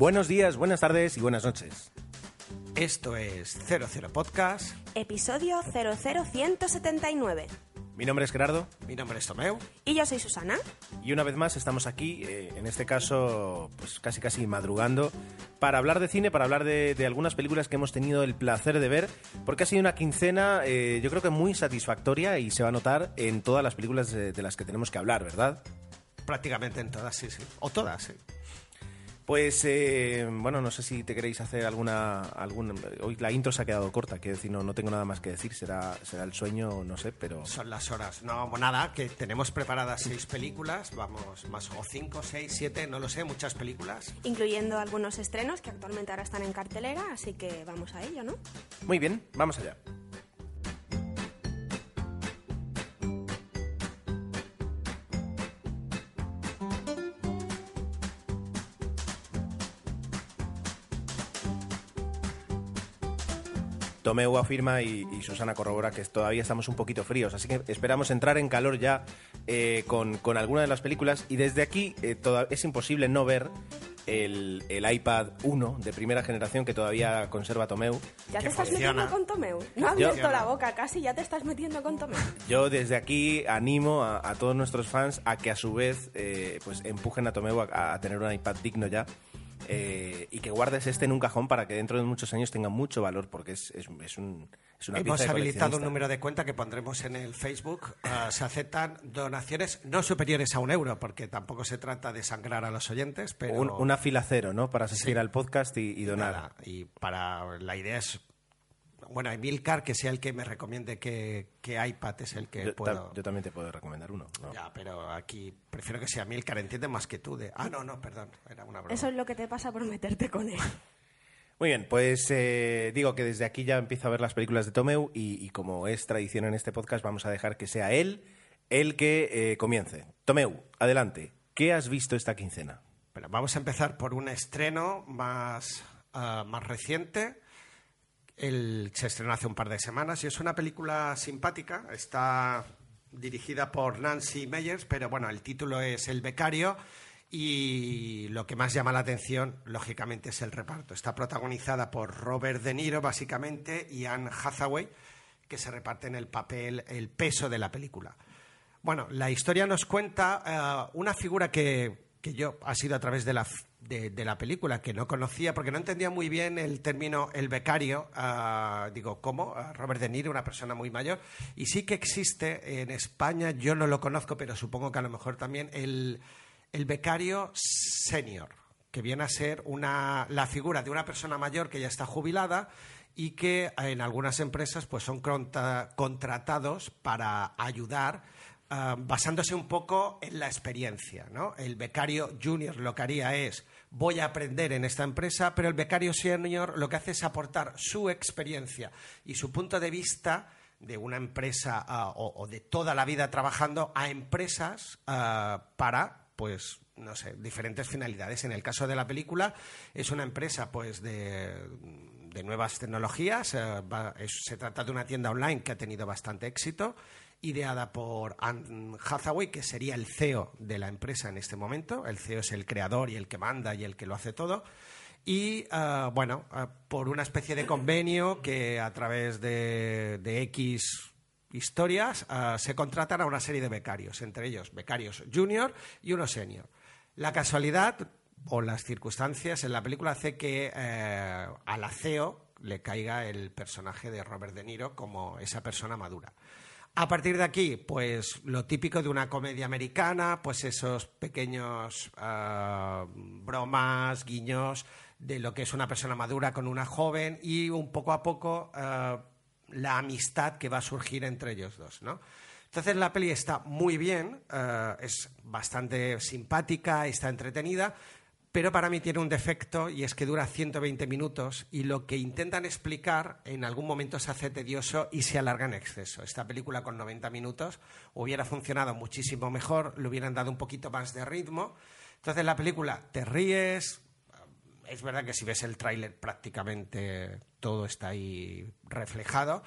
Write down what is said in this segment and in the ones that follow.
Buenos días, buenas tardes y buenas noches. Esto es 00 Podcast. Episodio 00179. Mi nombre es Gerardo Mi nombre es Tomeu. Y yo soy Susana. y una vez más estamos aquí, eh, en este caso, pues casi casi madrugando, para hablar de cine, para hablar de, de algunas películas que hemos tenido el placer de ver, porque ha sido una quincena, eh, yo creo que muy satisfactoria y se va a notar en todas las películas de, de las que tenemos que hablar, ¿verdad? Prácticamente en todas, sí, sí. O todas, sí. Pues, eh, bueno, no sé si te queréis hacer alguna, alguna... Hoy la intro se ha quedado corta, quiero decir, no, no tengo nada más que decir, será, será el sueño, no sé, pero... Son las horas. No, nada, que tenemos preparadas seis películas, vamos, más o cinco, seis, siete, no lo sé, muchas películas. Incluyendo algunos estrenos que actualmente ahora están en cartelera, así que vamos a ello, ¿no? Muy bien, vamos allá. Tomeu afirma y, y Susana corrobora que todavía estamos un poquito fríos, así que esperamos entrar en calor ya eh, con, con alguna de las películas y desde aquí eh, toda- es imposible no ver el, el iPad 1 de primera generación que todavía conserva Tomeu. ¿Ya te estás funciona. metiendo con Tomeu? No ha Yo- abierto la boca casi, ya te estás metiendo con Tomeu. Yo desde aquí animo a, a todos nuestros fans a que a su vez eh, pues empujen a Tomeu a, a tener un iPad digno ya eh, y que guardes este en un cajón para que dentro de muchos años tenga mucho valor porque es, es, es un, es una Hemos pieza habilitado un número de cuenta que pondremos en el Facebook. Ah, se aceptan donaciones no superiores a un euro, porque tampoco se trata de sangrar a los oyentes, pero... Un- una fila cero, ¿no? Para asistir al podcast y, y donar. Nada, y para la idea es bueno Emilcar que sea el que me recomiende qué, qué iPad es el que Yo, ta- puedo yo también te puedo recomendar uno. ¿no? ya pero aquí prefiero que sea Emilcar entiende más que tú de ah no no perdón era una broma Eso es lo que te pasa por meterte con él. Muy bien, pues eh, digo que desde aquí ya empiezo a ver las películas de Tomeu y, y como es tradición en este podcast vamos a dejar que sea él el que eh, comience. Tomeu, adelante. ¿Qué has visto esta quincena? Pero vamos a empezar por un estreno más ah, más reciente el, se estrenó hace un par de semanas y es una película simpática. Está dirigida por Nancy Meyers, pero bueno, el título es El becario y lo que más llama la atención, lógicamente, es el reparto. Está protagonizada por Robert De Niro, básicamente, y Anne Hathaway, que se reparten el papel, el peso de la película. Bueno, la historia nos cuenta eh, una figura que, que yo ha sido a través de la, de, la película, que no conocía, porque no entendía muy bien el término el becario. ah, digo, ¿cómo? Robert De Niro, una persona muy mayor. Y sí que existe en España, yo no lo conozco, pero supongo que a lo mejor también, el, el becario senior, que viene a ser una, la figura de una persona mayor que ya está jubilada y que en algunas empresas pues son contra- contratados para ayudar ah, basándose un poco en la experiencia. ¿no? El becario junior lo que haría es voy a aprender en esta empresa, pero el becario senior lo que hace es aportar su experiencia y su punto de vista de una empresa ah, o, de toda la vida trabajando a empresas ah, para pues no sé, diferentes finalidades. En el caso de la película, es una empresa pues de, nuevas tecnologías. eh, se trata de una tienda online que ha tenido bastante éxito, ideada por Anne Hathaway, que sería el CEO de la empresa en este momento. El CEO es el creador y el que manda y el que lo hace todo. Y ah, bueno, ah, por una especie de convenio que a través de, de X historias ah, se contratan a una serie de becarios, entre ellos becarios junior y uno senior. La casualidad o las circunstancias en la película hace que eh, a CEO le caiga el personaje de Robert De Niro como esa persona madura. A partir de aquí, pues lo típico de una comedia americana, pues esos pequeños ah, bromas, guiños de lo que es una persona madura con una joven y un poco a poco ah, la amistad que va a surgir entre ellos dos, ¿no? Entonces la peli está muy bien, eh, es bastante simpática, está entretenida, pero para mí tiene un defecto y es que dura 120 minutos y lo que intentan explicar en algún momento se hace tedioso y se alarga en exceso. Esta película con 90 minutos hubiera funcionado muchísimo mejor, le hubieran dado un poquito más de ritmo. Entonces la película te ríes, es verdad que si ves el tráiler prácticamente todo está ahí reflejado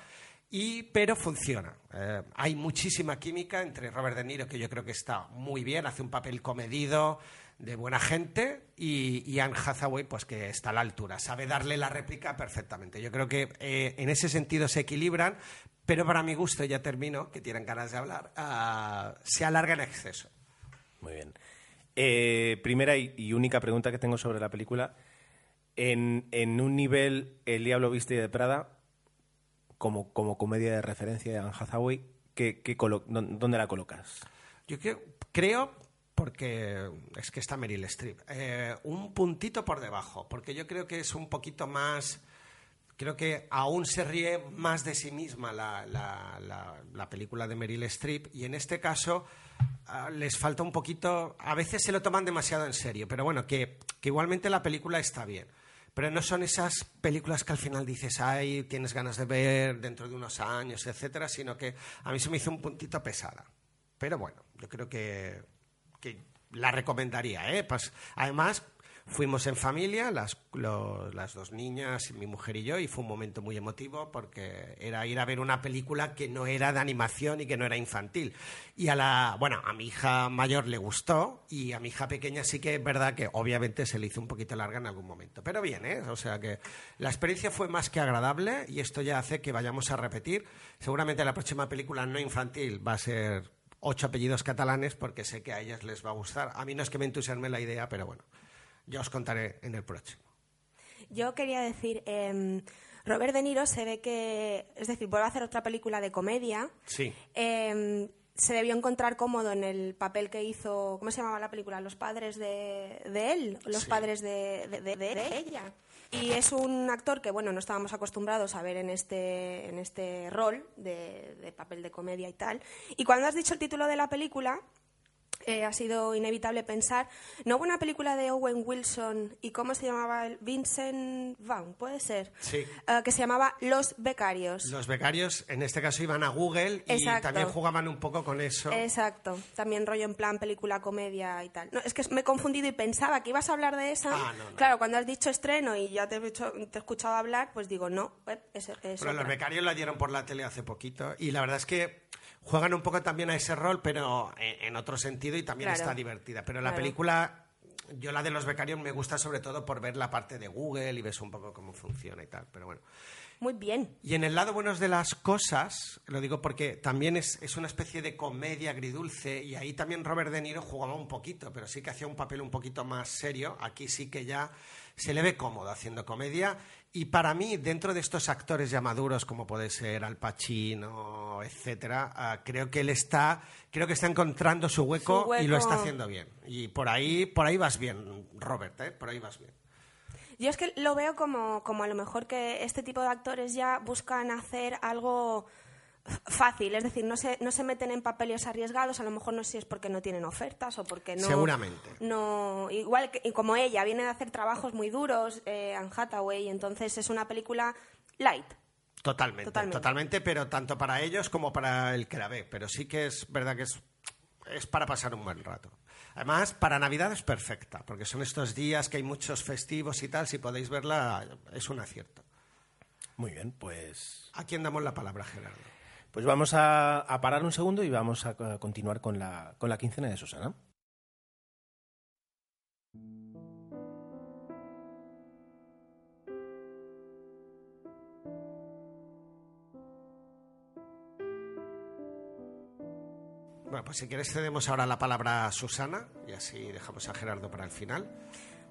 Y, pero funciona. Eh, hay muchísima química entre Robert De Niro, que yo creo que está muy bien, hace un papel comedido, de buena gente, y, y Anne Hathaway, pues que está a la altura, sabe darle la réplica perfectamente. Yo creo que eh, en ese sentido se equilibran, pero para mi gusto, ya termino, que tienen ganas de hablar, ah, se alarga en exceso. Muy bien. Eh, primera y, y única pregunta que tengo sobre la película. En, en un nivel El Diablo Viste de Prada, como, como comedia de referencia de Anne Hathaway, ¿qué, ¿dónde la colocas? Yo creo, creo, porque es que está Meryl Streep, eh, un puntito por debajo, porque yo creo que es un poquito más, creo que aún se ríe más de sí misma la, la- la- la película de Meryl Streep y en este caso ah, les falta un poquito, a veces se lo toman demasiado en serio, pero bueno, que, que igualmente la película está bien. Pero no son esas películas que al final dices, ay, tienes ganas de ver dentro de unos años, etcétera, sino que a mí se me hizo un puntito pesada. Pero bueno, yo creo que, que la recomendaría. ¿eh? Pues, además, fuimos en familia, las, lo- las dos niñas, mi mujer y yo, y fue un momento muy emotivo porque era ir a ver una película que no era de animación y que no era infantil. Y a la, bueno, a mi hija mayor le gustó y a mi hija pequeña sí que es verdad que obviamente se le hizo un poquito larga en algún momento. Pero bien, ¿eh? O sea que la experiencia fue más que agradable y esto ya hace que vayamos a repetir. Seguramente la próxima película no infantil va a ser ocho apellidos catalanes porque sé que a ellas les va a gustar. A mí no es que me entusiasme la idea, pero bueno, ya os contaré en el próximo. Yo quería decir, em, Robert De Niro se ve que, es decir, vuelve a hacer otra película de comedia. Sí. Em, se debió encontrar cómodo en el papel que hizo, ¿cómo se llamaba la película? Los padres de, de él, los Sí. padres de- de ella. Y es un actor que, bueno, no estábamos acostumbrados a ver en este, en este rol de, de papel de comedia y tal. Y cuando has dicho el título de la película, eh, ha sido inevitable pensar, ¿no hubo una película de Owen Wilson y cómo se llamaba? el Vincent Vaughn, puede ser. Sí. Eh, que se llamaba Los Becarios. Los becarios en este caso iban a Google y Exacto. también jugaban un poco con eso. Exacto, también rollo en plan película, comedia y tal. No, es que me he confundido y pensaba que ibas a hablar de esa. Ah, no, no. Claro, cuando has dicho estreno y ya te he, te he escuchado hablar, pues digo, no, eh, es, es Pero los becarios la dieron por la tele hace poquito y la verdad es que juegan un poco también a ese rol, pero en, en otro sentido y también Claro. está divertida. Pero la Claro. película, yo la de los becarios me gusta sobre todo por ver la parte de Google y ves un poco cómo funciona y tal. Pero bueno. Muy bien. Y en el lado buenos de las cosas, lo digo porque también es, es una especie de comedia agridulce y ahí también Robert De Niro jugaba un poquito, pero sí que hacía un papel un poquito más serio. Aquí sí que ya se le ve cómodo haciendo comedia. Y para mí, dentro de estos actores ya maduros, como puede ser Al Pacino, etcétera, ah, creo que él está, creo que está encontrando su hueco, Su hueco. y lo está haciendo bien. Y por ahí, por ahí vas bien, Robert, ¿eh? por ahí vas bien. Yo es que lo veo como, como a lo mejor que este tipo de actores ya buscan hacer algo fácil, es decir, no se, no se meten en papeles arriesgados, a lo mejor no sé si es porque no tienen ofertas o porque no... Seguramente. No, igual que y como ella, viene de hacer trabajos muy duros, eh, Anne Hathaway, entonces es una película light. Totalmente, Totalmente. totalmente, pero tanto para ellos como para el que la ve. Pero sí que es verdad que es, es para pasar un buen rato. Además, para Navidad es perfecta, porque son estos días que hay muchos festivos y tal. Si podéis verla, es un acierto. Muy bien, pues, ¿A quién damos la palabra, Gerardo? Pues vamos a, parar un segundo y vamos a, a continuar con la, con la quincena de Susana. Bueno, pues si quieres cedemos ahora la palabra a Susana y así dejamos a Gerardo para el final.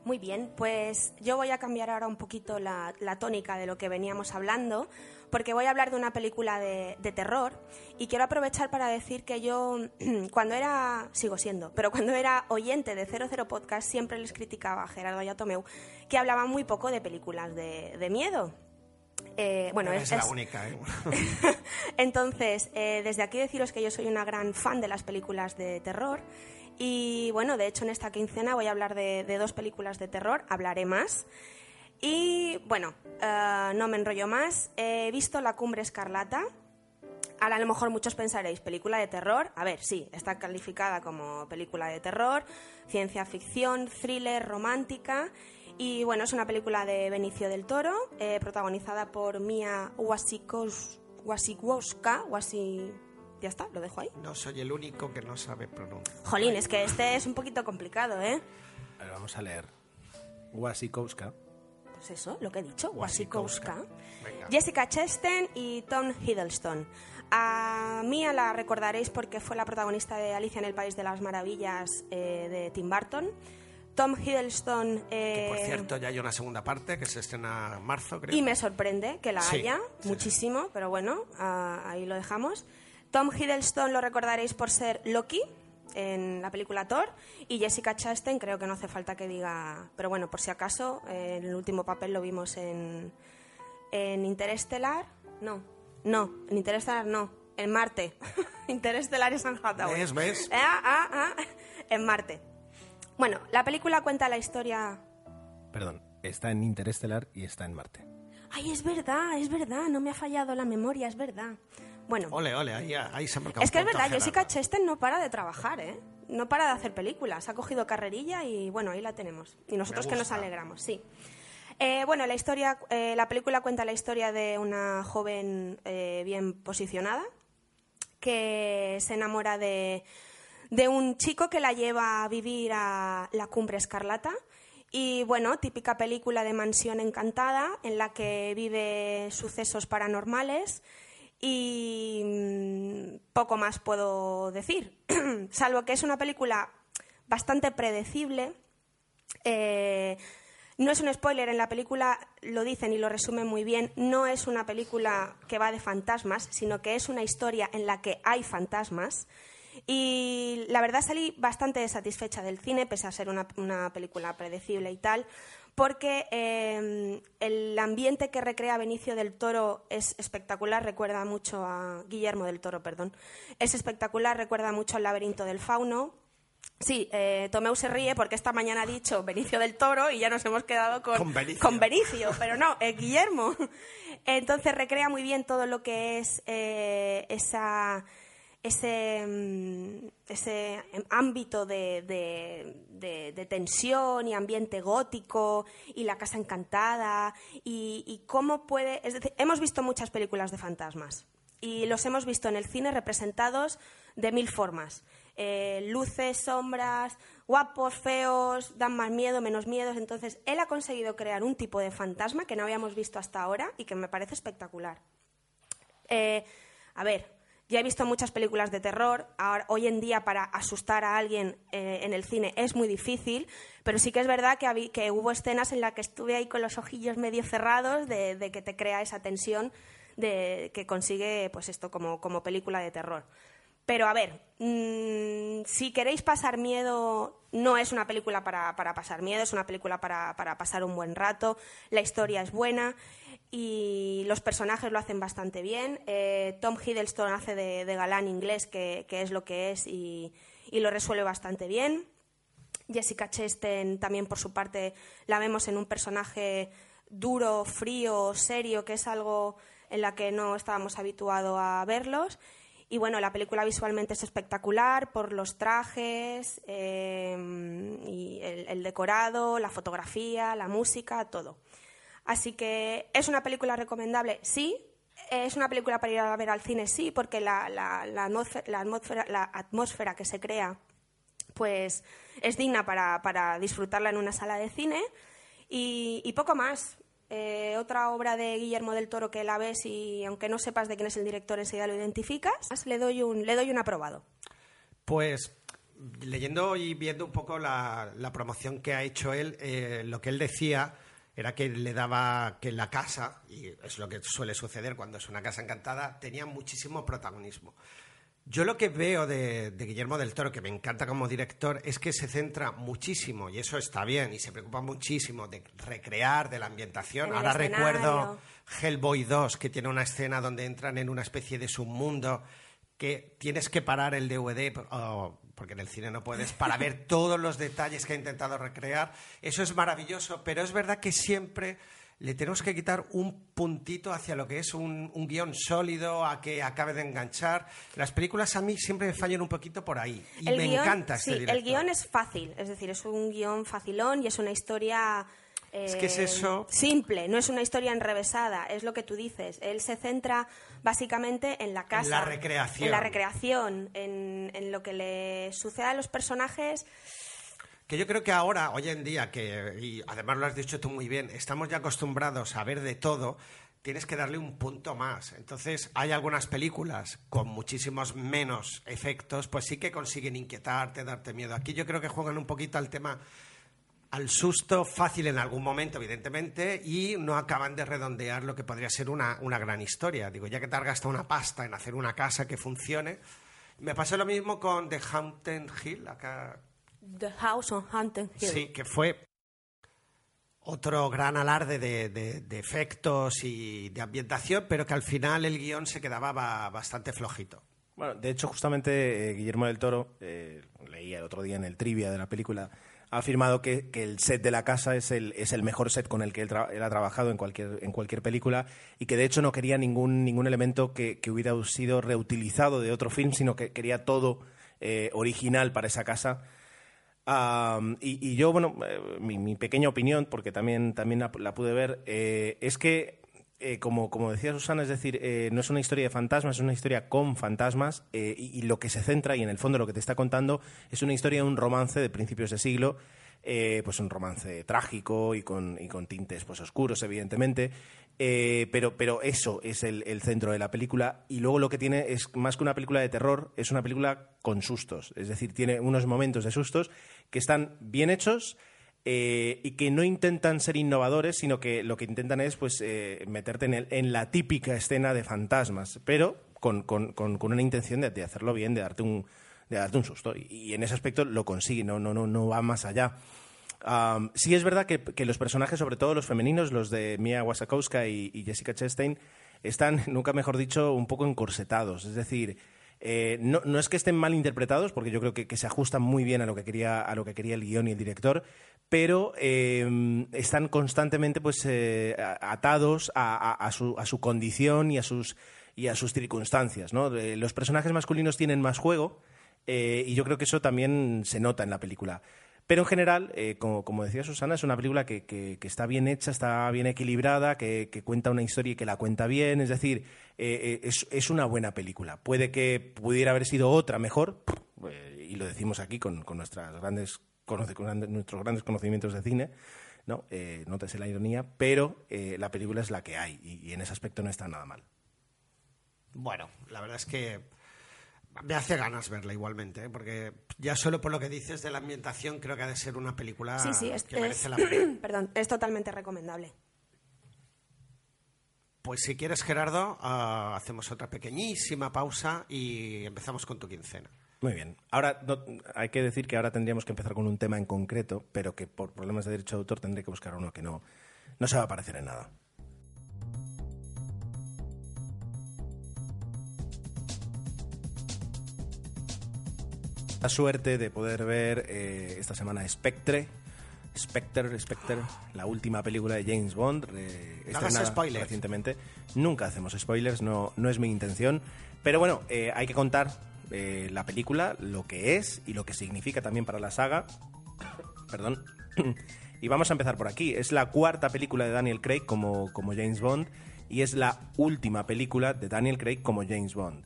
Muy bien, pues yo voy a cambiar ahora un poquito la, la tónica de lo que veníamos hablando, porque voy a hablar de una película de, de terror y quiero aprovechar para decir que yo, cuando era, sigo siendo, pero cuando era oyente de 00 Podcast, siempre les criticaba a Gerardo y a Tomeu que hablaban muy poco de películas de, de miedo. Eh, bueno, es, es, la única, ¿eh? entonces, eh, desde aquí deciros que yo soy una gran fan de las películas de terror. Y bueno, de hecho en esta quincena voy a hablar de, dos películas de terror, hablaré más. Y bueno, eh, no me enrollo más. He visto La Cumbre Escarlata. Ahora a lo mejor muchos pensaréis, película de terror. A ver, sí, está calificada como película de terror, ciencia ficción, thriller, romántica. Y bueno, es una película de Benicio del Toro, eh, protagonizada por Mia Wasikowska. Wasikowska, Wasi... Ya está, lo dejo ahí. No soy el único que no sabe pronunciar. Jolín, es que este es un poquito complicado, ¿eh? A ver, vamos a leer. Wasikowska. Pues eso, lo que he dicho, Wasikowska. Jessica Chastain y Tom Hiddleston. A Mia la recordaréis porque fue la protagonista de Alicia en el País de las Maravillas eh, de Tim Burton. Tom Hiddleston... Que, por eh, cierto, ya hay una segunda parte que se estrena en marzo, creo. Y me sorprende que la Sí, haya sí, muchísimo, pero bueno, ah, ahí lo dejamos. Tom Hiddleston lo recordaréis por ser Loki en la película Thor y Jessica Chastain creo que no hace falta que diga, pero bueno, por si acaso, eh, en el último papel lo vimos en, en Interestelar, no, no, en Interestelar no, en Marte. Interestelar es San Hathaway. ¿Ves, ves? Ah, ah, ah, en Marte. Bueno, la película cuenta la historia Perdón, está en Interestelar y está en Marte. Ay, es verdad, es verdad, no me ha fallado la memoria, es verdad. Bueno, Ole, ole, ahí, ahí se ha marcado es que es verdad. Jessica Chastain no para de trabajar, ¿eh? No para de hacer películas. Ha cogido carrerilla y bueno, ahí la tenemos. Y nosotros que nos alegramos, sí. Eh, bueno, la historia, eh, la película cuenta la historia de una joven eh, bien posicionada que se enamora de, de un chico que la lleva a vivir a la cumbre escarlata. Y bueno, típica película de mansión encantada en la que vive sucesos paranormales y mm, poco más puedo decir, salvo que es una película bastante predecible. Eh, no es un spoiler, en la película lo dicen y lo resumen muy bien, no es una película que va de fantasmas, sino que es una historia en la que hay fantasmas. Y la verdad salí bastante satisfecha del cine, pese a ser una, una película predecible y tal, porque eh, el ambiente que recrea Benicio del Toro es espectacular, recuerda mucho a Guillermo del Toro, perdón, es espectacular, recuerda mucho al laberinto del fauno, Sí, eh, Tomeu se ríe porque esta mañana ha dicho Benicio del Toro y ya nos hemos quedado con, Con Benicio. con Benicio, pero no, es Guillermo. Entonces recrea muy bien todo lo que es eh, esa, ese, mm, ese ámbito de, de- de- tensión y ambiente gótico y la casa encantada y, y cómo puede... Es decir, hemos visto muchas películas de fantasmas y los hemos visto en el cine representados de mil formas. Eh, luces, sombras, guapos, feos, dan más miedo, menos miedos. Entonces, él ha conseguido crear un tipo de fantasma que no habíamos visto hasta ahora y que me parece espectacular. Eh, a ver, ya he visto muchas películas de terror. Ahora, hoy en día, para asustar a alguien eh, en el cine es muy difícil, pero sí que es verdad que, hubo escenas en las que estuve ahí con los ojillos medio cerrados de, que te crea esa tensión de, que consigue pues esto como, película de terror. Pero a ver, mm, si queréis pasar miedo, no es una película para, pasar miedo, es una película para pasar un buen rato. La historia es buena y los personajes lo hacen bastante bien. Eh, Tom Hiddleston hace de, galán inglés, que, que es lo que es, y, y lo resuelve bastante bien. Jessica Chastain también por su parte la vemos en un personaje duro, frío, serio, que es algo en la que no estábamos habituados a verlos. Y bueno, la película visualmente es espectacular por los trajes, eh, el decorado, la fotografía, la música, todo. Así que es una película recomendable, sí. Es una película para ir a ver al cine, sí, porque la, la- atmósfera, la atmósfera- que se crea pues es digna para, disfrutarla en una sala de cine. Y, poco más. Eh, otra obra de Guillermo del Toro que la ves y aunque no sepas de quién es el director enseguida lo identificas, le doy un, le doy un aprobado. Pues leyendo y viendo un poco la, la promoción que ha hecho él, eh, lo que él decía era que le daba que la casa, y es lo que suele suceder cuando es una casa encantada, tenía muchísimo protagonismo. Yo lo que veo de, de Guillermo del Toro, que me encanta como director, es que se centra muchísimo, y eso está bien, y se preocupa muchísimo de recrear, de la ambientación. Ahora escenario. recuerdo Hellboy 2, que tiene una escena donde entran en una especie de submundo que tienes que parar el DVD, o- porque en el cine no puedes, para ver todos los detalles que ha intentado recrear. Eso es maravilloso, pero es verdad que siempre le tenemos que quitar un puntito hacia lo que es un, un guion sólido, a que acabe de enganchar. Las películas a mí siempre me fallan un poquito por ahí. Y El me guión- encanta este sí, director. el guion es fácil, es decir, es un guion facilón y es una historia Es que es eh, eso. simple, no es una historia enrevesada, es lo que tú dices. Él se centra básicamente en la casa, la recreación. en la recreación, en, en lo que le sucede a los personajes. Que yo creo que ahora, hoy en día, que y además lo has dicho tú muy bien, estamos ya acostumbrados a ver de todo, tienes que darle un punto más. Entonces, hay algunas películas con muchísimos menos efectos, pues sí que consiguen inquietarte, darte miedo. Aquí yo creo que juegan un poquito al tema al susto fácil en algún momento, evidentemente, y no acaban de redondear lo que podría ser una, una gran historia. Digo, ya que te has gastado una pasta en hacer una casa que funcione. Me pasó lo mismo con The Haunted Hill, acá The House on Haunted Hill. Sí, que fue otro gran alarde de, de- de efectos y de ambientación, pero que al final el guion se quedaba ba- bastante flojito. Bueno, de hecho, justamente eh, Guillermo del Toro, eh, leía el otro día en el trivia de la película, ha afirmado que, el set de la casa es el, es el mejor set con el que él, ha trabajado en cualquier, en cualquier película y que de hecho no quería ningún, ningún elemento que, que hubiera sido reutilizado de otro film, sino que quería todo eh, original para esa casa. Y, yo, bueno, eh, mi, pequeña opinión, porque también, también la, la pude ver, eh, es que, eh, como, decía Susana, es decir, eh, no es una historia de fantasmas, es una historia con fantasmas, eh, y, lo que se centra, y en el fondo lo que te está contando, es una historia de un romance de principios de siglo, pues un romance trágico y con, y con tintes pues oscuros, evidentemente. Pero, pero eso es el, el centro de la película. Y luego lo que tiene es más que una película de terror, es una película con sustos. Es decir, tiene unos momentos de sustos que están bien hechos. Eh, y que no intentan ser innovadores, sino que lo que intentan es pues eh, meterte en, el- en la típica escena de fantasmas, pero con, con- con- con una intención de, de hacerlo bien, de darte un, de darte un susto. Y, y en ese aspecto lo consigue, no, no, no, no va más allá. Am, sí es verdad que, que los personajes, sobre todo los femeninos, los de Mia Wasikowska y, y Jessica Chastain, están, nunca mejor dicho, un poco encorsetados. Es decir, eh, no, no es que estén mal interpretados, porque yo creo que, que se ajustan muy bien a lo que quería, a lo que quería el guion y el director, pero eh, están constantemente pues, eh, atados a, su, condición y a sus, circunstancias. Eh, Los personajes masculinos tienen más juego eh, y yo creo que eso también se nota en la película. Pero en general, como, decía Susana, es una película que, está bien hecha, está bien equilibrada, que, cuenta una historia y que la cuenta bien. Es decir, es, una buena película. Puede que pudiera haber sido otra mejor, y lo decimos aquí con nuestras grandes, conoce- con grandes- nuestros grandes conocimientos de cine. ¿no? Eh, nótese la ironía, pero eh, la película es la que hay y, y en ese aspecto no está nada mal. Bueno, la verdad es que me hace ganas verla igualmente, ¿eh? porque ya solo por lo que dices de la ambientación creo que ha de ser una película Sí, sí, es, que merece es- la pena. perdón, es totalmente recomendable. Pues si quieres, Gerardo, ah, hacemos otra pequeñísima pausa y empezamos con tu quincena. Muy bien. Ahora no- hay que decir que ahora tendríamos que empezar con un tema en concreto, pero que por problemas de derecho de autor tendré que buscar uno que no, no se va a parecer en nada. La suerte de poder ver eh, esta semana Spectre. Spectre, Spectre, la última película de James Bond, eh, estrenada spoilers. recientemente. Nunca hacemos spoilers, no, no es mi intención. Pero bueno, eh, hay que contar eh, la película, lo que es y lo que significa también para la saga. Perdón. y vamos a empezar por aquí. Es la cuarta película de Daniel Craig como, como James Bond y es la última película de Daniel Craig como James Bond.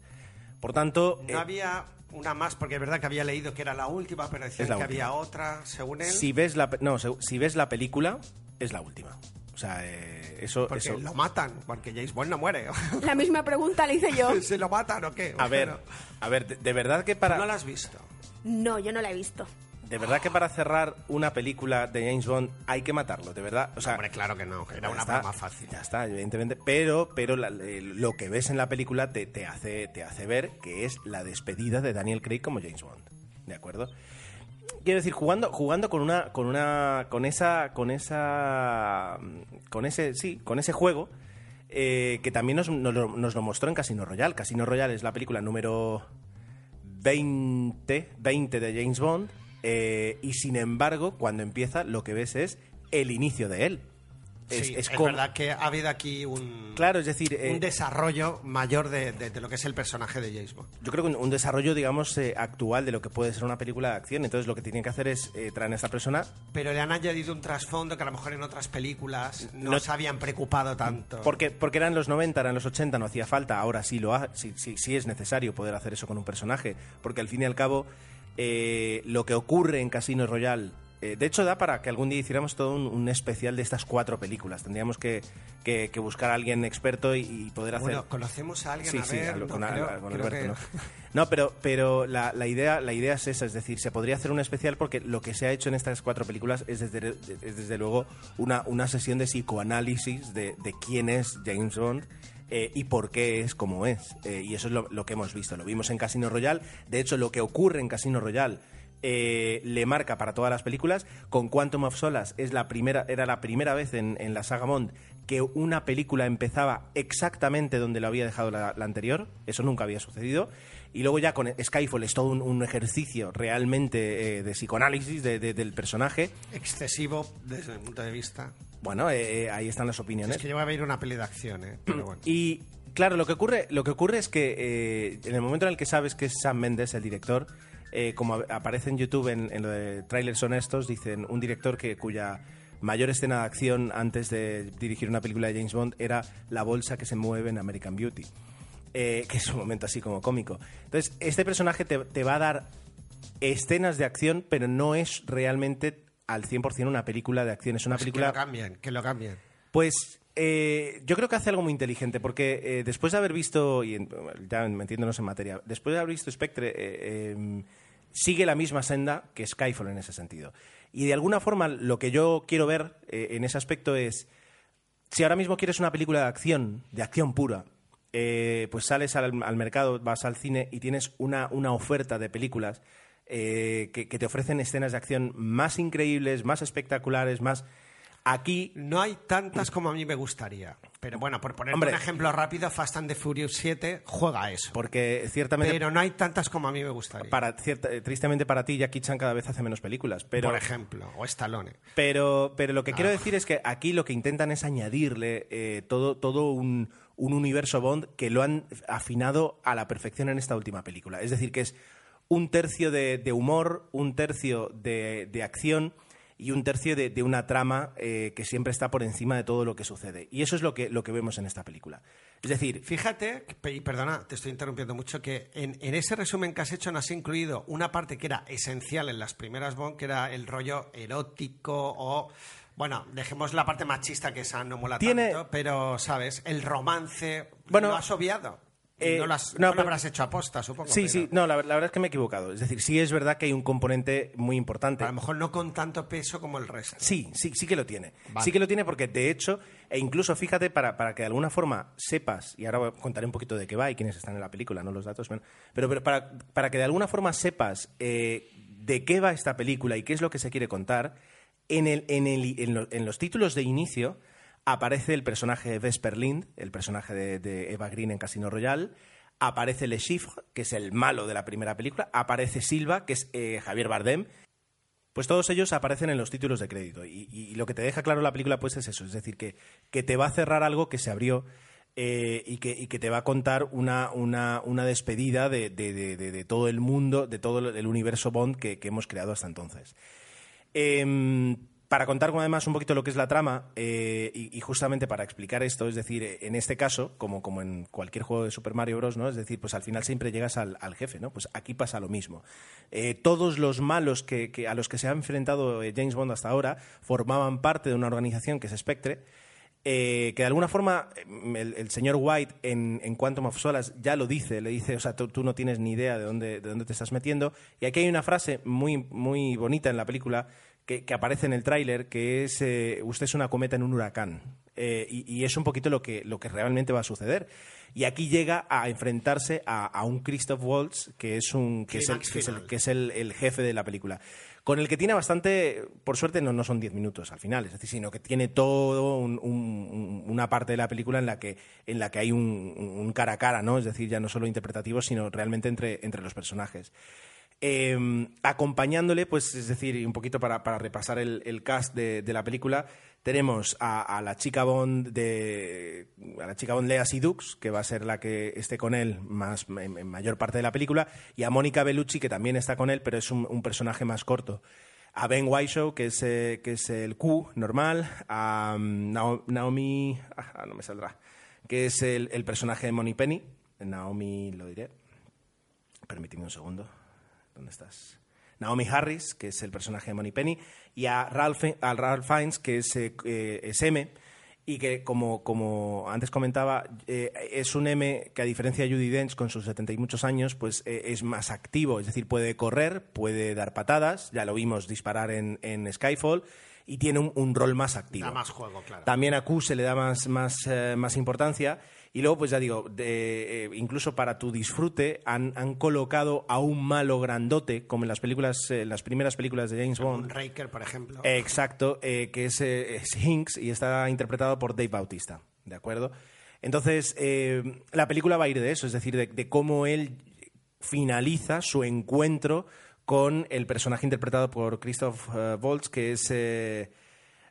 Por tanto, No eh, había una más, porque es verdad que había leído que era la última, pero decían que última. había otra, según él. si ves la no, si ves la película es la última. O sea, eh, eso, porque eso lo matan, porque James Bond no muere. La misma pregunta la hice yo. ¿Se lo matan o qué? a ver, a ver, de, de verdad que para no la has visto. No, yo no la he visto. de verdad que para cerrar una película de James Bond hay que matarlo, de verdad. O sea, Hombre, claro que no, era Ya una está, broma fácil. Ya está, evidentemente. Pero, pero la- eh, lo que ves en la película te, te hace, te hace ver que es la despedida de Daniel Craig como James Bond. ¿De acuerdo? Quiero decir, jugando, jugando con una, con una, con esa, con esa, con ese, sí, con ese juego eh, que también nos, nos nos lo mostró en Casino Royale. Casino Royale es la película número 20, 20 de James Bond eh, y sin embargo cuando empieza lo que ves es el inicio de él Es, es, es verdad que ha habido aquí un, Claro, es decir, eh, un desarrollo mayor de, de- de lo que es el personaje de James Bond. yo creo que un, un desarrollo, digamos, eh, actual de lo que puede ser una película de acción. Entonces, lo que tienen que hacer es eh, traer a esta persona. Pero le han añadido un trasfondo que a lo mejor en otras películas no, No- se habían preocupado tanto. Porque, porque eran los 90, eran los 80, no hacía falta. Ahora sí lo ha, sí, sí, sí es necesario poder hacer eso con un personaje. Porque al fin y al cabo, eh, lo que ocurre en Casino Royale. Eh, de hecho, da para que algún día hiciéramos todo un, un especial de estas cuatro películas. Tendríamos que, que- que buscar a alguien experto y, y poder hacer. Bueno, conocemos a alguien Sí, a sí, ver, no, con, a- creo- a- con creo Alberto, que- ¿no? No, pero, pero la, la idea, la idea es esa, es decir, se podría hacer un especial porque lo que se ha hecho en estas cuatro películas es desde, es desde luego una, una sesión de psicoanálisis de, de quién es James Bond eh, y por qué es como es. Eh, y eso es lo, lo que hemos visto. Lo vimos en Casino Royale. De hecho, lo que ocurre en Casino Royale eh, le marca para todas las películas. Con Quantum of Solace es la primera, era la primera vez en, en la saga Bond que una película empezaba exactamente donde lo había dejado la, la anterior. Eso nunca había sucedido. Y luego ya con Skyfall es todo un, un ejercicio realmente eh, de psicoanálisis de- de- del personaje. excesivo desde mi punto de vista. Bueno, eh, ahí están las opiniones. Es que yo voy a ver una peli de acción, ¿eh? Pero bueno. Y claro, lo que ocurre, lo que ocurre es que en el momento en el que sabes que es Sam Mendes el director, eh, como aparece en YouTube en, en lo de trailers honestos, dicen un director que cuya mayor escena de acción antes de dirigir una película de James Bond era la bolsa que se mueve en American Beauty. eh, que es un momento así como cómico. Entonces, este personaje te, te va a dar escenas de acción, pero no es realmente al 100% una película de acción. Es una Pues película... Que lo cambien, que lo cambien. Pues eh, yo creo que hace algo muy inteligente, porque eh, después de haber visto, y en- ya metiéndonos en materia, después de haber visto Spectre, eh, sigue la misma senda que Skyfall en ese sentido. Y de alguna forma lo que yo quiero ver eh, en ese aspecto es, si ahora mismo quieres una película de acción, de acción pura, eh, pues sales al, mercado, vas al cine y tienes una, una oferta de películas eh, que te ofrecen escenas de acción más increíbles, más espectaculares, más... Aquí No hay tantas como a mí me gustaría. Pero bueno, por poner Hombre. un ejemplo rápido, Fast and the Furious 7 juega eso. Porque ciertamente, Pero no hay tantas como a mí me gustaría. para, cierta- eh, tristemente para ti, Jackie Chan cada vez hace menos películas. Pero, por ejemplo, o Stallone. pero, pero lo que quiero Ah. decir es que aquí lo que intentan es añadirle eh, todo, todo un, un universo Bond que lo han afinado a la perfección en esta última película. Es decir, que es un tercio de, de humor, un tercio de, de acción y un tercio de, de una trama eh, que siempre está por encima de todo lo que sucede. Y eso es lo que, lo que vemos en esta película. Es decir, Fíjate, y perdona, te estoy interrumpiendo mucho, que en, en ese resumen que has hecho no has incluido una parte que era esencial en las primeras Bond, que era el rollo erótico o... Bueno, dejemos la parte machista que esa no mola Tiene- tanto, pero, ¿sabes? El romance Bueno, lo has obviado. Eh, no lo, has- no, no lo habrás hecho aposta, supongo. Sí, pero sí, no, la, la verdad es que me he equivocado. Es decir, sí es verdad que hay un componente muy importante. A lo mejor no con tanto peso como el resto. Sí, sí, sí que lo tiene. Vale. Sí que lo tiene porque, de hecho, e incluso fíjate, para, para que de alguna forma sepas, y ahora contaré un poquito de qué va y quiénes están en la película, no los datos, pero, pero para, para que de alguna forma sepas eh, de qué va esta película y qué es lo que se quiere contar, en, el, en, el, en, lo- en los títulos de inicio aparece el personaje de Vesper Lind, el personaje de, Eva Green en Casino Royale, aparece Le Chiffre, que es el malo de la primera película, aparece Silva, que es eh, Javier Bardem, pues todos ellos aparecen en los títulos de crédito. Y, lo que te deja claro la película, pues es eso. Es decir, que, que te va a cerrar algo que se abrió eh, y, que, y que te va a contar una, una, una despedida de, de- todo el mundo, de todo el universo Bond que, que hemos creado hasta entonces. Em, para contar además un poquito lo que es la trama eh, y, justamente para explicar esto, es decir, en este caso, como, como en cualquier juego de Super Mario Bros., ¿no? Es decir, pues al final siempre llegas al, jefe, ¿no? Pues aquí pasa lo mismo. Eh, todos los malos que, a los que se ha enfrentado eh, James Bond hasta ahora formaban parte de una organización que es Spectre, que de alguna forma em, el, el señor White en, en Quantum of Solace ya lo dice, le dice, o sea, tú, tú no tienes ni idea de dónde, de dónde te estás metiendo. Y aquí hay una frase muy, muy bonita en la película que, que aparece en el tráiler, que es, eh, usted es una cometa en un huracán. Eh, y, y es un poquito lo que, lo que realmente va a suceder. Y aquí llega a enfrentarse a, a un Christoph Waltz, que es, un, que es, el, que es el- que es el, el jefe de la película. Con el que tiene bastante, por suerte no, no son 10 minutos al final, es decir, sino que tiene todo un- un- un- una parte de la película en la que, en la que hay un, un cara a cara, ¿no? Es decir, ya no solo interpretativo, sino realmente entre, entre los personajes. Eh, acompañándole, pues es decir, un poquito para, para repasar el, el cast de, de la película, tenemos a, la chica Bond de a la chica Bond Lea Sidux, que va a ser la que esté con él más en, en mayor parte de la película, y a Mónica Bellucci, que también está con él, pero es un, personaje más corto. A Ben Whishaw, que es, eh, que es el Q normal, a Nao- Naomi, ah, no me saldrá, que es el, el personaje de Money Penny, Naomi lo diré, permíteme un segundo, ¿dónde estás? Naomi Harris, que es el personaje de Money Penny, y a Ralph, a Ralph Fiennes, que es, eh, eh, es M, y que, como, como antes comentaba, eh, es un M que, a diferencia de Judy Dench, con sus 70 y muchos años, pues eh, es más activo, es decir, puede correr, puede dar patadas, ya lo vimos disparar en, en Skyfall, y tiene un, un rol más activo. Da más juego, claro. También a Q se le da más, más, eh, más importancia. Y luego, pues ya digo, de, eh, incluso para tu disfrute, han, han colocado a un malo grandote, como en las películas, eh, las primeras películas de James Un Bond. Raker, por ejemplo. Exacto, eh, que es, eh, es Hinks y está interpretado por Dave Bautista, ¿de acuerdo? Entonces, la película va a ir de eso, es decir, de, de cómo él finaliza su encuentro con el personaje interpretado por Christoph eh, Waltz, que es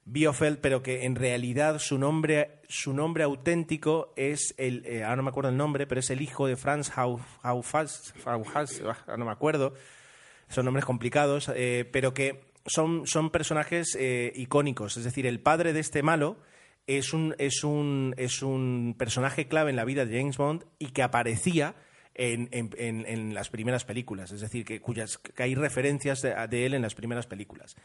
Biofeld, pero que en realidad su nombre, su nombre auténtico es el, eh, ahora no me acuerdo el nombre, pero es el hijo de Franz Hau- Haufas, Haufas, ah, no me acuerdo, son nombres complicados, eh, pero que son, son personajes eh, icónicos. Es decir, el padre de este malo es un, es, un, es un personaje clave en la vida de James Bond y que aparecía en, en- en- las primeras películas. Es decir, que, cuyas, que hay referencias de él en las primeras películas.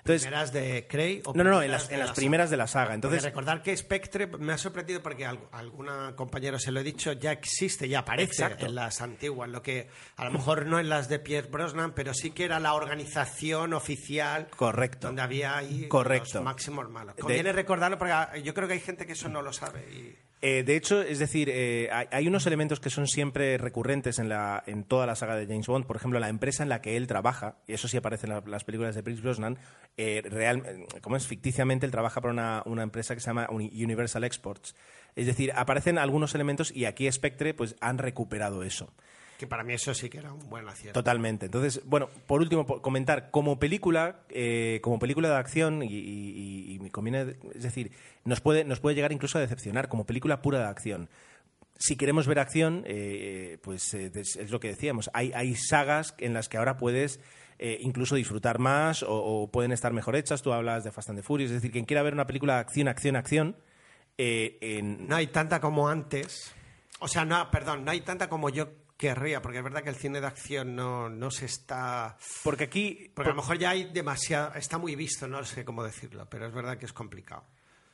Entonces, ¿Primeras de Cray o no, no, no, en las, de en la las saga? primeras de la saga. Porque Entonces, recordar que Spectre me ha sorprendido porque a alguna compañero se lo he dicho, ya existe, ya aparece Exacto. en las antiguas, lo que a lo mejor no en las de Pierre Brosnan, pero sí que era la organización oficial Correcto. donde había ahí Correcto. los máximos malos. De- Conviene recordarlo porque ah, yo creo que hay gente que eso no lo sabe. y- Eh, de hecho, es decir, eh, hay, unos elementos que son siempre recurrentes en, la, en toda la saga de James Bond. Por ejemplo, la empresa en la que él trabaja, y eso sí aparece en la- las películas de Pierce Brosnan, eh, real, como es ficticiamente, él trabaja para una, una empresa que se llama Uni- Universal Exports. Es decir, aparecen algunos elementos y aquí Spectre pues, han recuperado eso. Que para mí eso sí que era un buen acierto. Totalmente. Entonces, bueno, por último, por comentar, como película, eh, como película de acción, y, y- me conviene, es decir, nos puede, nos puede llegar incluso a decepcionar, como película pura de acción. Si queremos ver acción, eh, pues eh, es, lo que decíamos, hay, hay sagas en las que ahora puedes eh, incluso disfrutar más o, o pueden estar mejor hechas. Tú hablas de Fast and the Furious, es decir, quien quiera ver una película de acción, acción, acción, en- No hay tanta como antes. O sea, no, perdón, no hay tanta como yo querría, porque es verdad que el cine de acción no, no se está... porque aquí... Porque a lo mejor ya hay demasiado... Está muy visto, no sé cómo decirlo, pero es verdad que es complicado.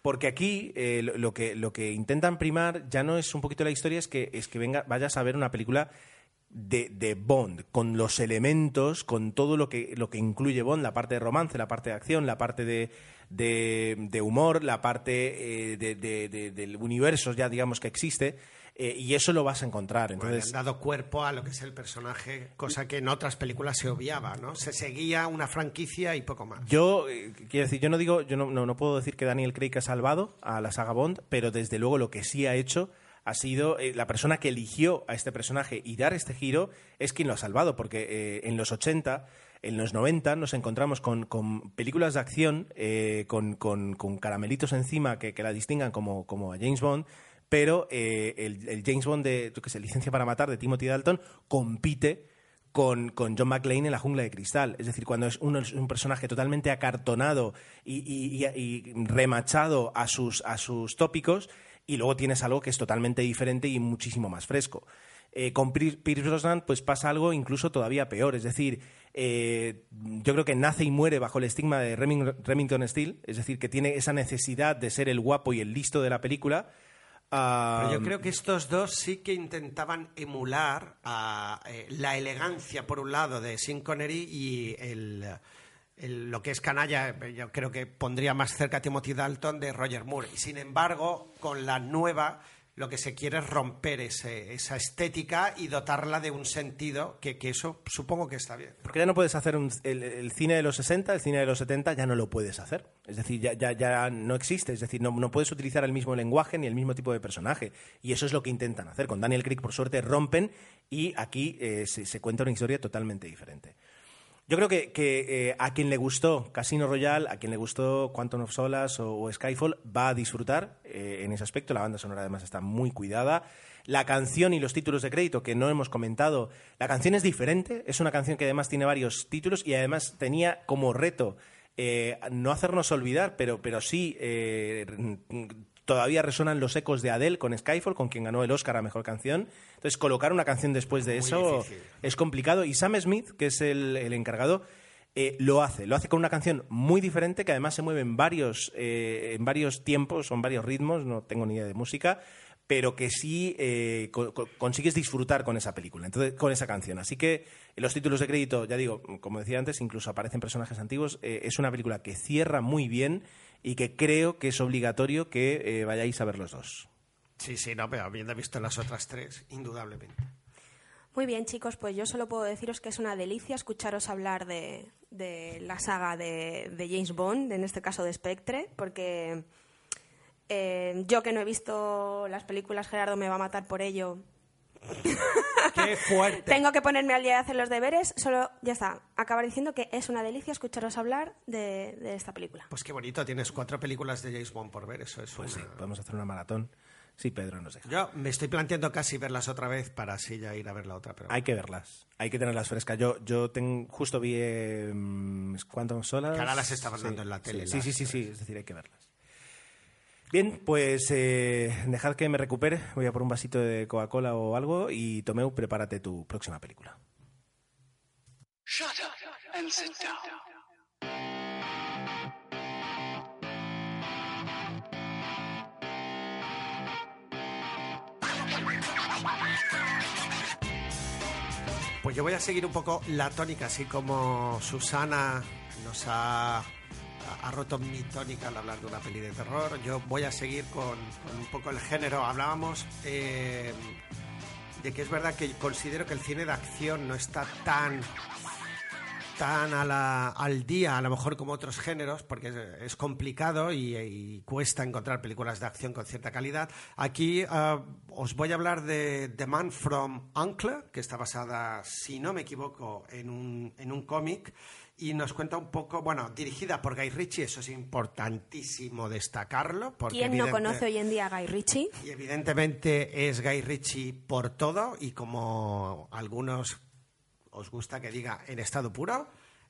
Porque aquí eh, lo, lo que, lo que intentan primar ya no es un poquito la historia, es que, es que venga, vayas a ver una película de, de Bond, con los elementos, con todo lo que, lo que incluye Bond, la parte de romance, la parte de acción, la parte de, de, de humor, la parte eh, de- del universo ya digamos que existe, eh, y eso lo vas a encontrar. Entonces, han dado cuerpo a lo que es el personaje, cosa que en otras películas se obviaba, ¿no? Se seguía una franquicia y poco más. Yo, eh, quiero decir, yo no digo, yo no, no, no puedo decir que Daniel Craig ha salvado a la saga Bond, pero desde luego lo que sí ha hecho ha sido eh, la persona que eligió a este personaje y dar este giro es quien lo ha salvado, porque en los 80, en los 90 nos encontramos con, con películas de acción eh, con, con- con caramelitos encima que, que la distingan como, como a James Bond, pero eh, el, James Bond de, qué sé, Licencia para Matar de Timothy Dalton compite con, con John McClane en La Jungla de Cristal. Es decir, cuando es un, personaje totalmente acartonado y, remachado a sus, a sus tópicos, y luego tienes algo que es totalmente diferente y muchísimo más fresco. Eh, con Pierce Pierce Brosnan pues pasa algo incluso todavía peor, es decir, eh, yo creo que nace y muere bajo el estigma de Reming- Remington Steele, es decir, que tiene esa necesidad de ser el guapo y el listo de la película. Ah, Pero yo creo que estos dos sí que intentaban emular a, eh, la elegancia, por un lado, de Sean Connery y el- lo que es canalla, eh, yo creo que pondría más cerca a Timothy Dalton de Roger Moore. Y sin embargo, con la nueva, lo que se quiere es romper esa estética y dotarla de un sentido que, eso supongo que está bien. Porque ya no puedes hacer el, cine de los 60, el cine de los 70, ya no lo puedes hacer. Es decir, ya, ya, ya no existe. Es decir, no, no, puedes utilizar el mismo lenguaje ni el mismo tipo de personaje. Y eso es lo que intentan hacer. Con Daniel Craig, por suerte, rompen y aquí eh, se cuenta una historia totalmente diferente. Yo creo que, eh, a quien le gustó Casino Royale, a quien le gustó Quantum of Solace o, Skyfall, va a disfrutar eh, en ese aspecto. La banda sonora además está muy cuidada. La canción y los títulos de crédito que no hemos comentado, la canción es diferente, es una canción que además tiene varios títulos y además tenía como reto eh, no hacernos olvidar, pero, pero sí todavía resonan los ecos de Adele con Skyfall, con quien ganó el Oscar a Mejor Canción. Entonces, colocar una canción después de eso es complicado. Y Sam Smith, que es el, encargado, eh, lo hace. Lo hace con una canción muy diferente que además se mueve en varios, eh, en varios tiempos, son varios ritmos, no tengo ni idea de música, pero que sí eh, consigues disfrutar con esa película, entonces con esa canción. Así que en los títulos de crédito, ya digo, como decía antes, incluso aparecen personajes antiguos. es una película que cierra muy bien y que creo que es obligatorio que eh, vayáis a ver los dos. Sí, sí, no, pero habiendo visto las otras tres, indudablemente. Muy bien, chicos, pues yo solo puedo deciros que es una delicia escucharos hablar de, la saga de, James Bond, en este caso de Spectre, porque eh, yo que no he visto las películas, Gerardo me va a matar por ello, ¡Qué fuerte! Tengo que ponerme al día de hacer los deberes. Solo, ya está. Acabar diciendo que es una delicia escucharos hablar de, esta película. Pues qué bonito. Tienes cuatro películas de James Bond por ver. Eso es Pues sí, podemos hacer una maratón. Sí, Pedro, no sé. Yo me estoy planteando casi verlas otra vez para así ya ir a ver la otra. Pero... Hay que verlas, hay que tenerlas frescas. Yo, yo justo vi eh, Quantum Solas. Que ahora las estaban dando en la tele. Sí, sí, sí, sí, es decir, hay que verlas. Bien, pues eh, dejad que me recupere. Voy a por un vasito de Coca-Cola o algo y Tomeu, prepárate tu próxima película. Pues yo voy a seguir un poco la tónica, así como Susana nos ha ha roto mi tónica al hablar de una peli de terror. Yo voy a seguir con, un poco el género. Hablábamos eh, de que es verdad que considero que el cine de acción no está tan tan al día, a lo mejor como otros géneros, porque es, complicado y, cuesta encontrar películas de acción con cierta calidad. Aquí eh, os voy a hablar de The Man from Uncle, que está basada, si no me equivoco, en un, en un cómic y nos cuenta un poco, bueno, dirigida por Guy Ritchie, eso es importantísimo destacarlo. Porque ¿Quién no conoce hoy en día a Guy Ritchie? Y evidentemente es Guy Ritchie por todo y como algunos os gusta que diga en estado puro.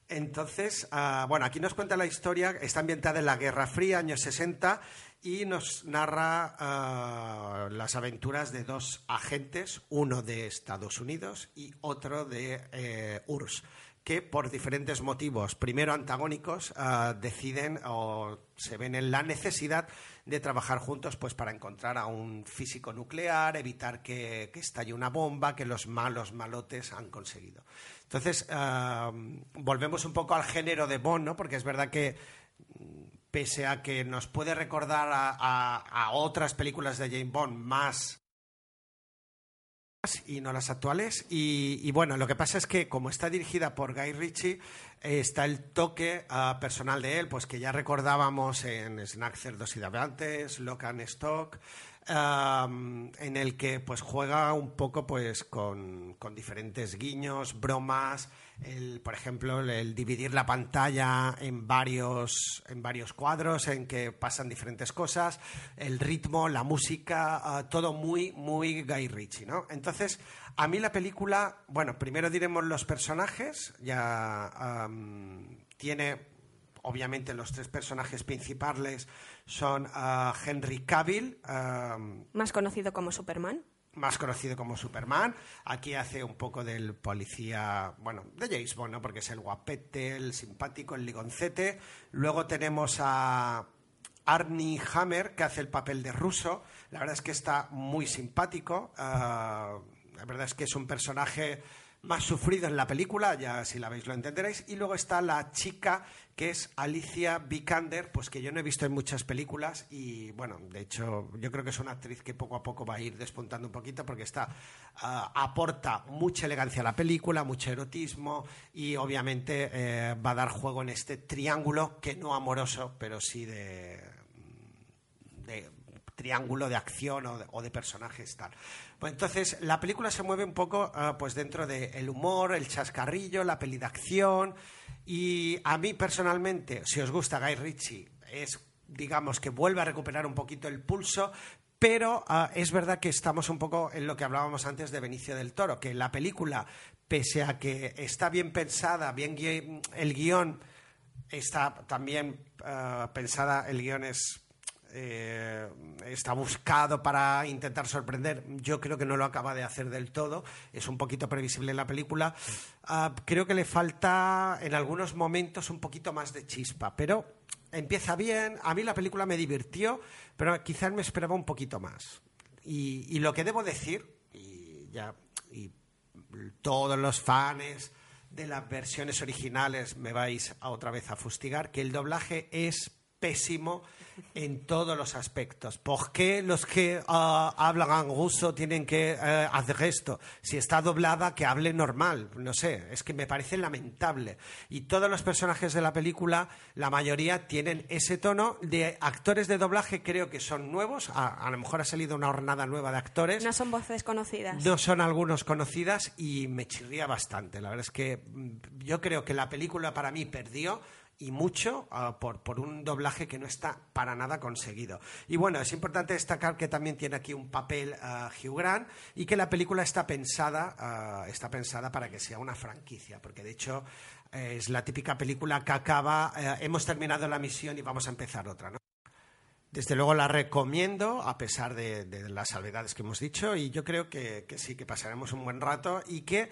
Entonces, ah, bueno, aquí nos cuenta la historia, está ambientada en la Guerra Fría, años 60, y nos narra ah, las aventuras de dos agentes, uno de Estados Unidos y otro de eh, URSS que por diferentes motivos, primero antagónicos, ah, deciden o se ven en la necesidad de trabajar juntos pues para encontrar a un físico nuclear, evitar que, estalle una bomba que los malos malotes han conseguido. Entonces, ah, volvemos un poco al género de Bond, ¿no? porque es verdad que pese a que nos puede recordar a otras películas de James Bond más y no las actuales. Y, bueno, lo que pasa es que como está dirigida por Guy Ritchie, está el toque ah, personal de él, pues que ya recordábamos en Snack Cerdos y Davantes, Lock and Stock, en el que pues juega un poco pues con, con diferentes guiños, bromas, el, por ejemplo, el dividir la pantalla en varios, en varios cuadros en que pasan diferentes cosas, el ritmo, la música, ah, todo muy, muy Guy Ritchie, ¿no? Entonces, a mí la película, bueno, primero diremos los personajes, ya tiene, obviamente, los tres personajes principales son ah, Henry Cavill. Más conocido como Superman más conocido como Superman. Aquí hace un poco del policía, bueno, de James Bond, ¿no? Porque es el guapete, el simpático, el ligoncete. Luego tenemos a Arnie Hammer, que hace el papel de ruso. La verdad es que está muy simpático. Ah, la verdad es que es un personaje más sufrido en la película, ya si la veis lo entenderéis. Y luego está la chica que es Alicia Vikander, pues que yo no he visto en muchas películas y bueno, de hecho yo creo que es una actriz que poco a poco va a ir despuntando un poquito porque está ah, aporta mucha elegancia a la película, mucho erotismo y obviamente eh, va a dar juego en este triángulo que no amoroso, pero sí de, de triángulo de acción o de, personajes tal. Pues entonces la película se mueve un poco ah, pues dentro del humor, el chascarrillo, la peli de acción y a mí personalmente, si os gusta Guy Ritchie, es, digamos, que vuelve a recuperar un poquito el pulso, pero ah, es verdad que estamos un poco en lo que hablábamos antes de Benicio del Toro, que la película, pese a que está bien pensada, bien el guion está también ah, pensada, el guion es eh, está buscado para intentar sorprender. Yo creo que no lo acaba de hacer del todo. Es un poquito previsible en la película. Ah, creo que le falta en algunos momentos un poquito más de chispa, pero empieza bien. A mí la película me divirtió, pero quizás me esperaba un poquito más. Y, lo que debo decir, y ya y todos los fans de las versiones originales me vais a otra vez a fustigar, que el doblaje es pésimo en todos los aspectos. ¿Por qué los que ah, hablan ruso tienen que eh, hacer esto? Si está doblada, que hable normal. No sé, es que me parece lamentable. Y todos los personajes de la película, la mayoría tienen ese tono de actores de doblaje, creo que son nuevos. A, lo mejor ha salido una hornada nueva de actores. No son voces conocidas. No son algunos conocidas y me chirría bastante. La verdad es que mm, yo creo que la película para mí perdió y mucho ah, por, por, un doblaje que no está para nada conseguido. Y bueno, es importante destacar que también tiene aquí un papel uh, Hugh Grant y que la película está pensada, ah, está pensada para que sea una franquicia, porque de hecho eh, es la típica película que acaba, eh, hemos terminado la misión y vamos a empezar otra. ¿no? Desde luego la recomiendo, a pesar de, las salvedades que hemos dicho, y yo creo que, que sí, que pasaremos un buen rato y que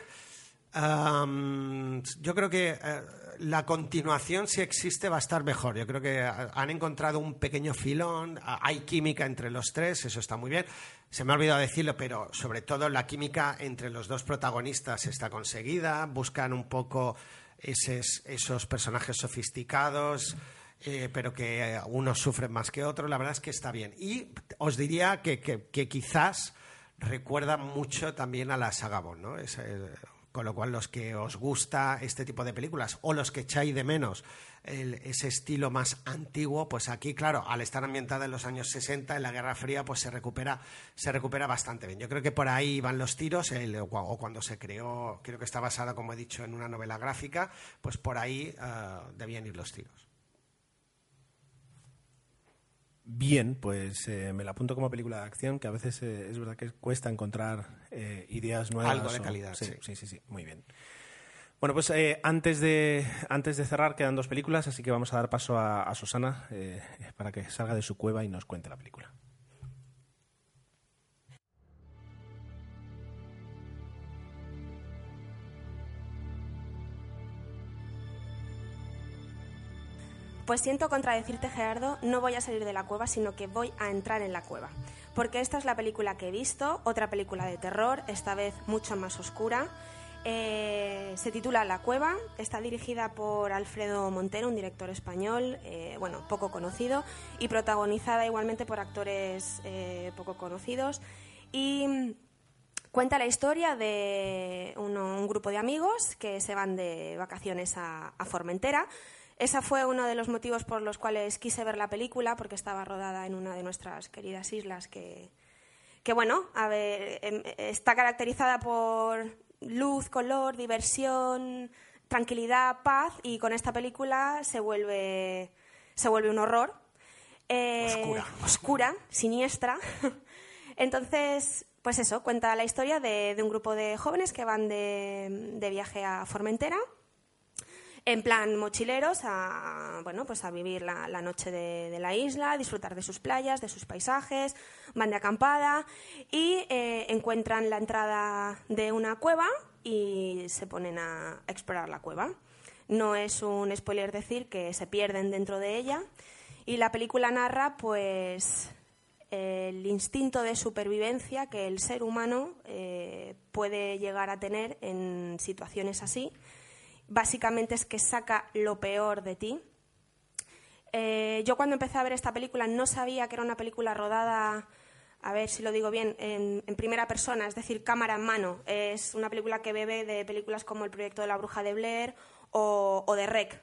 yo creo que eh, la continuación, si existe, va a estar mejor. Yo creo que han encontrado un pequeño filón, hay química entre los tres, eso está muy bien. Se me ha olvidado decirlo, pero sobre todo la química entre los dos protagonistas está conseguida. Buscan un poco esos, personajes sofisticados. Eh, pero que unos sufren más que otros, la verdad es que está bien. Y os diría que, quizás recuerda mucho también a la saga Bond, ¿no? Es, con lo cual, los que os gusta este tipo de películas o los que echáis de menos ese estilo más antiguo, pues aquí, claro, al estar ambientada en los años 60, en la Guerra Fría, pues se recupera, se recupera bastante bien. Yo creo que por ahí van los tiros, o cuando se creó, creo que está basada, como he dicho, en una novela gráfica, pues por ahí eh, debían ir los tiros. Bien, pues eh, me la apunto como película de acción, que a veces eh, es verdad que cuesta encontrar eh, ideas nuevas. Algo de calidad, sí, sí. Sí, sí, muy bien. Bueno, pues antes, de, antes de cerrar quedan dos películas, así que vamos a dar paso a Susana para que salga de su cueva y nos cuente la película. Pues siento contradecirte, Gerardo, no voy a salir de la cueva, sino que voy a entrar en la cueva. Porque esta es la película que he visto, otra película de terror, esta vez mucho más oscura. Eh, se titula La Cueva, está dirigida por Alfredo Montero, un director español, eh, bueno, poco conocido, y protagonizada igualmente por actores eh, poco conocidos. Y cuenta la historia de un grupo de amigos que se van de vacaciones a Formentera ese fue uno de los motivos por los cuales quise ver la película, porque estaba rodada en una de nuestras queridas islas que, que bueno, a ver, em, está caracterizada por luz, color, diversión, tranquilidad, paz, y con esta película se vuelve, se vuelve un horror. Eh, oscura. Oscura, siniestra. Entonces, pues eso, cuenta la historia de, un grupo de jóvenes que van de, de viaje a Formentera en plan mochileros a, bueno, pues a vivir la, noche de, la isla, disfrutar de sus playas, de sus paisajes, van de acampada y eh, encuentran la entrada de una cueva y se ponen a explorar la cueva. No es un spoiler decir que se pierden dentro de ella y la película narra pues el instinto de supervivencia que el ser humano eh, puede llegar a tener en situaciones así. Básicamente es que saca lo peor de ti. Eh, yo cuando empecé a ver esta película no sabía que era una película rodada, a ver si lo digo bien, en, en primera persona, es decir, cámara en mano. Es una película que bebe de películas como El proyecto de la bruja de Blair o, o de Rec.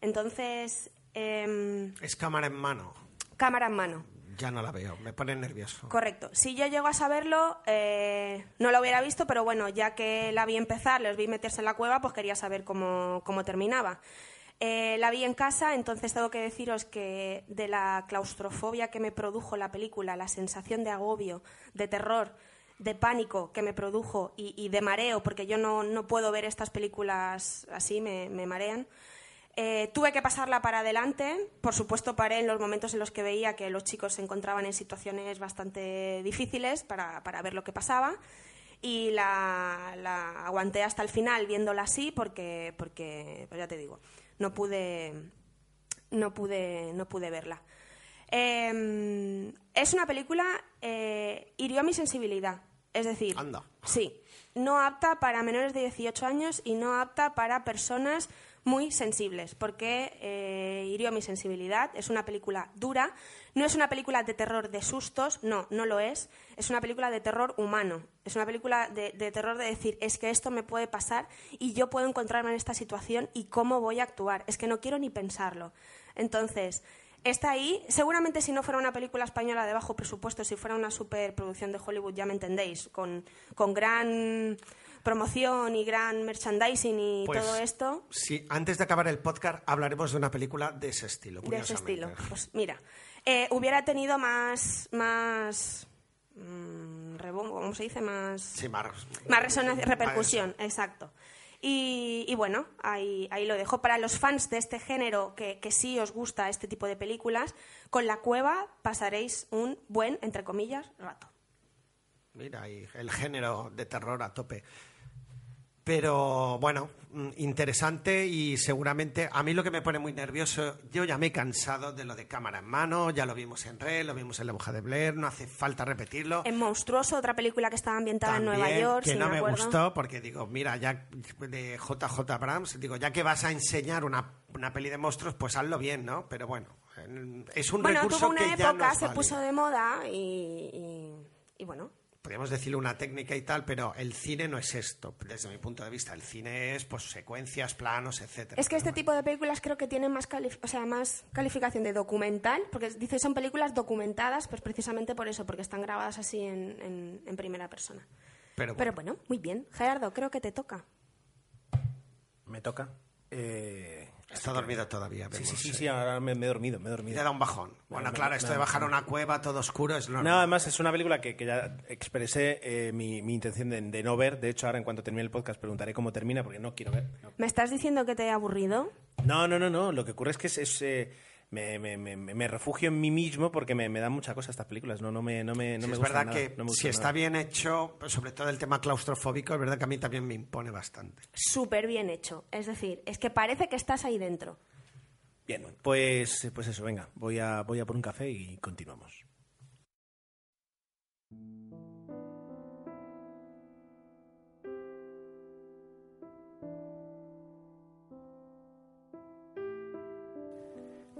Entonces, em, Es cámara en mano. cámara en mano. Ya no la veo, me pone nervioso. Correcto. Si yo llego a saberlo, eh, no lo hubiera visto, pero bueno, ya que la vi empezar, les vi meterse en la cueva, pues quería saber cómo, cómo terminaba. Eh, la vi en casa, entonces tengo que deciros que de la claustrofobia que me produjo la película, la sensación de agobio, de terror, de pánico que me produjo y, de mareo, porque yo no, no puedo ver estas películas así, me marean. Eh, tuve que pasarla para adelante. Por supuesto, paré en los momentos en los que veía que los chicos se encontraban en situaciones bastante difíciles para, para ver lo que pasaba. Y la, la aguanté hasta el final viéndola así porque, porque pues ya te digo, no pude, no pude, no pude verla. Eh, es una película, eh, hirió mi sensibilidad. Es decir, Anda. sí, no apta para menores de 18 años y no apta para personas muy sensibles, porque eh, hirió mi sensibilidad. Es una película dura, no es una película de terror de sustos, no, no lo es. Es una película de terror humano, es una película de, terror de decir, es que esto me puede pasar y yo puedo encontrarme en esta situación y cómo voy a actuar. Es que no quiero ni pensarlo. Entonces, está ahí. Seguramente si no fuera una película española de bajo presupuesto, si fuera una superproducción de Hollywood, ya me entendéis, con, con gran promoción y gran merchandising y Pues, todo esto, Sí, antes de acabar el podcast hablaremos de una película de ese estilo. de ese estilo. Pues mira, eh, hubiera tenido más, más mm, rebombo, ¿cómo se dice? Más, Sí, más, más resonancia, repercusión, exacto. Y, y bueno, ahí, ahí lo dejo. Para los fans de este género, que, que sí os gusta este tipo de películas, con La Cueva pasaréis un buen, entre comillas, rato. Mira, y el género de terror a tope. Pero bueno, mm, interesante y seguramente a mí lo que me pone muy nervioso, yo ya me he cansado de lo de cámara en mano, ya lo vimos en Red, lo vimos en La Bruja de Blair, no hace falta repetirlo. En Monstruoso, otra película que estaba ambientada en Nueva York, que si no me me gustó porque digo, mira, ya de JJ Abrams, digo, ya que vas a enseñar una, una peli de monstruos, pues hazlo bien, ¿no? Pero bueno, en- es un Bueno, recurso tuvo una que época, se puso de moda y, y- y bueno, podríamos decirle una técnica y tal, pero el cine no es esto, desde mi punto de vista. El cine es pues secuencias, planos, etcétera. Es que este tipo de películas creo que tienen más, calif- o sea, más calificación de documental, porque dice son películas documentadas, pues precisamente por eso, porque están grabadas así en, en- en primera persona. Pero, Pero bueno, bueno, muy bien. Gerardo, creo que te toca. Me toca. Eh, está dormido todavía. sí, sí, vemos, sí, eh. sí, ahora me, me he dormido, me he Le dormido. da un bajón. Bueno, me- claro, me- esto de bajar a un una cueva todo oscuro es normal. No, además es una película que, que ya expresé eh, mi, mi intención de, de no ver. De hecho, ahora en cuanto termine el podcast preguntaré cómo termina porque no quiero ver. No, ¿Me estás diciendo que te he aburrido? no, no, no. no. Lo que ocurre es que es, es, eh, me, me- me- me refugio en mí mismo porque me, me dan mucha cosa estas películas. No, no me, no me, no Sí, me es verdad nada, que no me si está nada. bien hecho, sobre todo el tema claustrofóbico, es verdad que a mí también me impone bastante. Súper bien hecho. Es decir, es que parece que estás ahí dentro. Bien, pues, pues eso, venga. Voy a, voy a por un café y continuamos.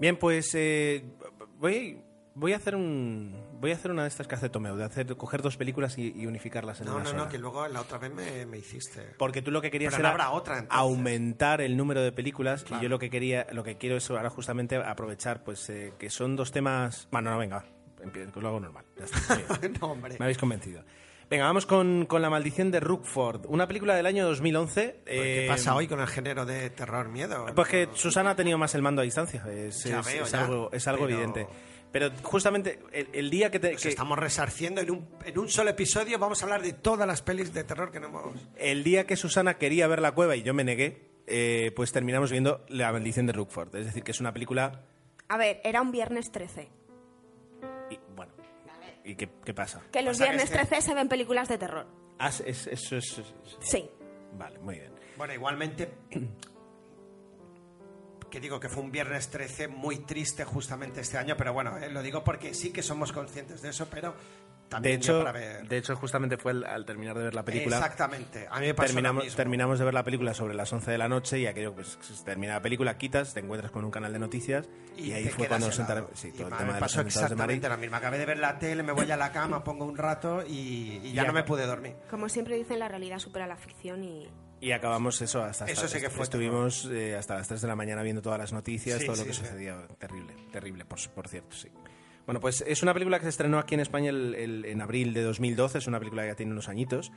Bien, pues eh, voy, voy a hacer un voy a hacer una de estas que hace Tomeo, de hacer coger dos películas y, y unificarlas en No, una no, sola. no, que luego la otra vez me, me hiciste. Porque tú lo que querías Pero no era habrá otra, entonces. aumentar el número de películas Claro. y yo lo que quería, lo que quiero es ahora justamente aprovechar, pues eh, que son dos temas. Bueno, no, venga, empiezo, lo hago normal. ya está, no, hombre. Me habéis convencido. Venga, vamos con, con La maldición de Rookford, una película del año 2011. ¿Qué eh, pasa hoy con el género de terror miedo? Pues que Susana ha tenido más el mando a distancia, es, es- veo, es ya, algo, es algo pero- evidente. Pero justamente el, el día que, te, que- estamos resarciendo en un, en un solo episodio. Vamos a hablar de todas las pelis de terror que no hemos. el día que Susana quería ver la cueva y yo me negué, eh, pues terminamos viendo La maldición de Rookford. Es decir, que es una película A ver, era un viernes 13. Y bueno, ¿y qué, qué pasa? Que los Pasa que viernes este- 13 se ven películas de terror. Ah, es- es- eso es, es- Sí. Vale, muy bien. Bueno, igualmente. Que digo que fue un viernes 13 muy triste justamente este año, pero bueno, eh, lo digo porque sí que somos conscientes de eso, pero también de hecho, para ver... de hecho, justamente fue al, al terminar de ver la película. Exactamente. A mí me pasó terminamos, lo mismo. terminamos de ver la película sobre las 11 de la noche y aquello, pues, termina la película, quitas, te encuentras con un canal de noticias y, ahí te fue cuando nos enteramos. Sí, Y todo el me tema de los pasó de Madrid. exactamente lo mismo. Acabé de ver la tele, me voy a la cama, pongo un rato y, y ya no me pude dormir. Como siempre dicen, la realidad supera la ficción y Y acabamos eso hasta, Eso hasta- sí que fue estuvimos eh, hasta las 3 de la mañana viendo todas las noticias, Sí, todo lo que sucedía. Terrible, terrible, por, por cierto, sí. Bueno, pues es una película que se estrenó aquí en España el- el- en abril de 2012, es una película que ya tiene unos añitos,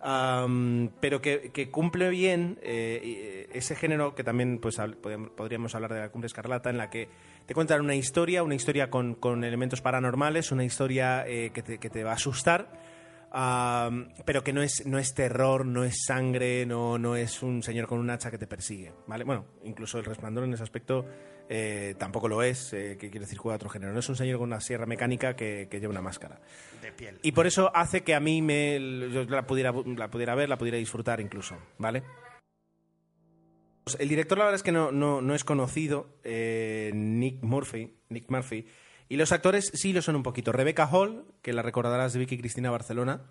am, pero que, que cumple bien eh, ese género que también pues, podríamos hablar de la Cumbre Escarlata, en la que te cuentan una historia, una historia con, con elementos paranormales, una historia eh, que, te, que te va a asustar. Am, pero que no es, no es terror, no es sangre, no, no es un señor con un hacha que te persigue, ¿vale? Bueno, incluso el resplandor en ese aspecto eh, tampoco lo es, eh, que quiere decir juega otro género. No es un señor con una sierra mecánica que, que lleva una máscara. De piel. Y por eso hace que a mí me, yo la, pudiera, la pudiera ver, la pudiera disfrutar incluso, ¿vale? El director la verdad es que no, no, no es conocido, eh, Nick Murphy, Nick Murphy, y los actores sí lo son un poquito. Rebecca Hall, que la recordarás de Vicky Cristina Barcelona,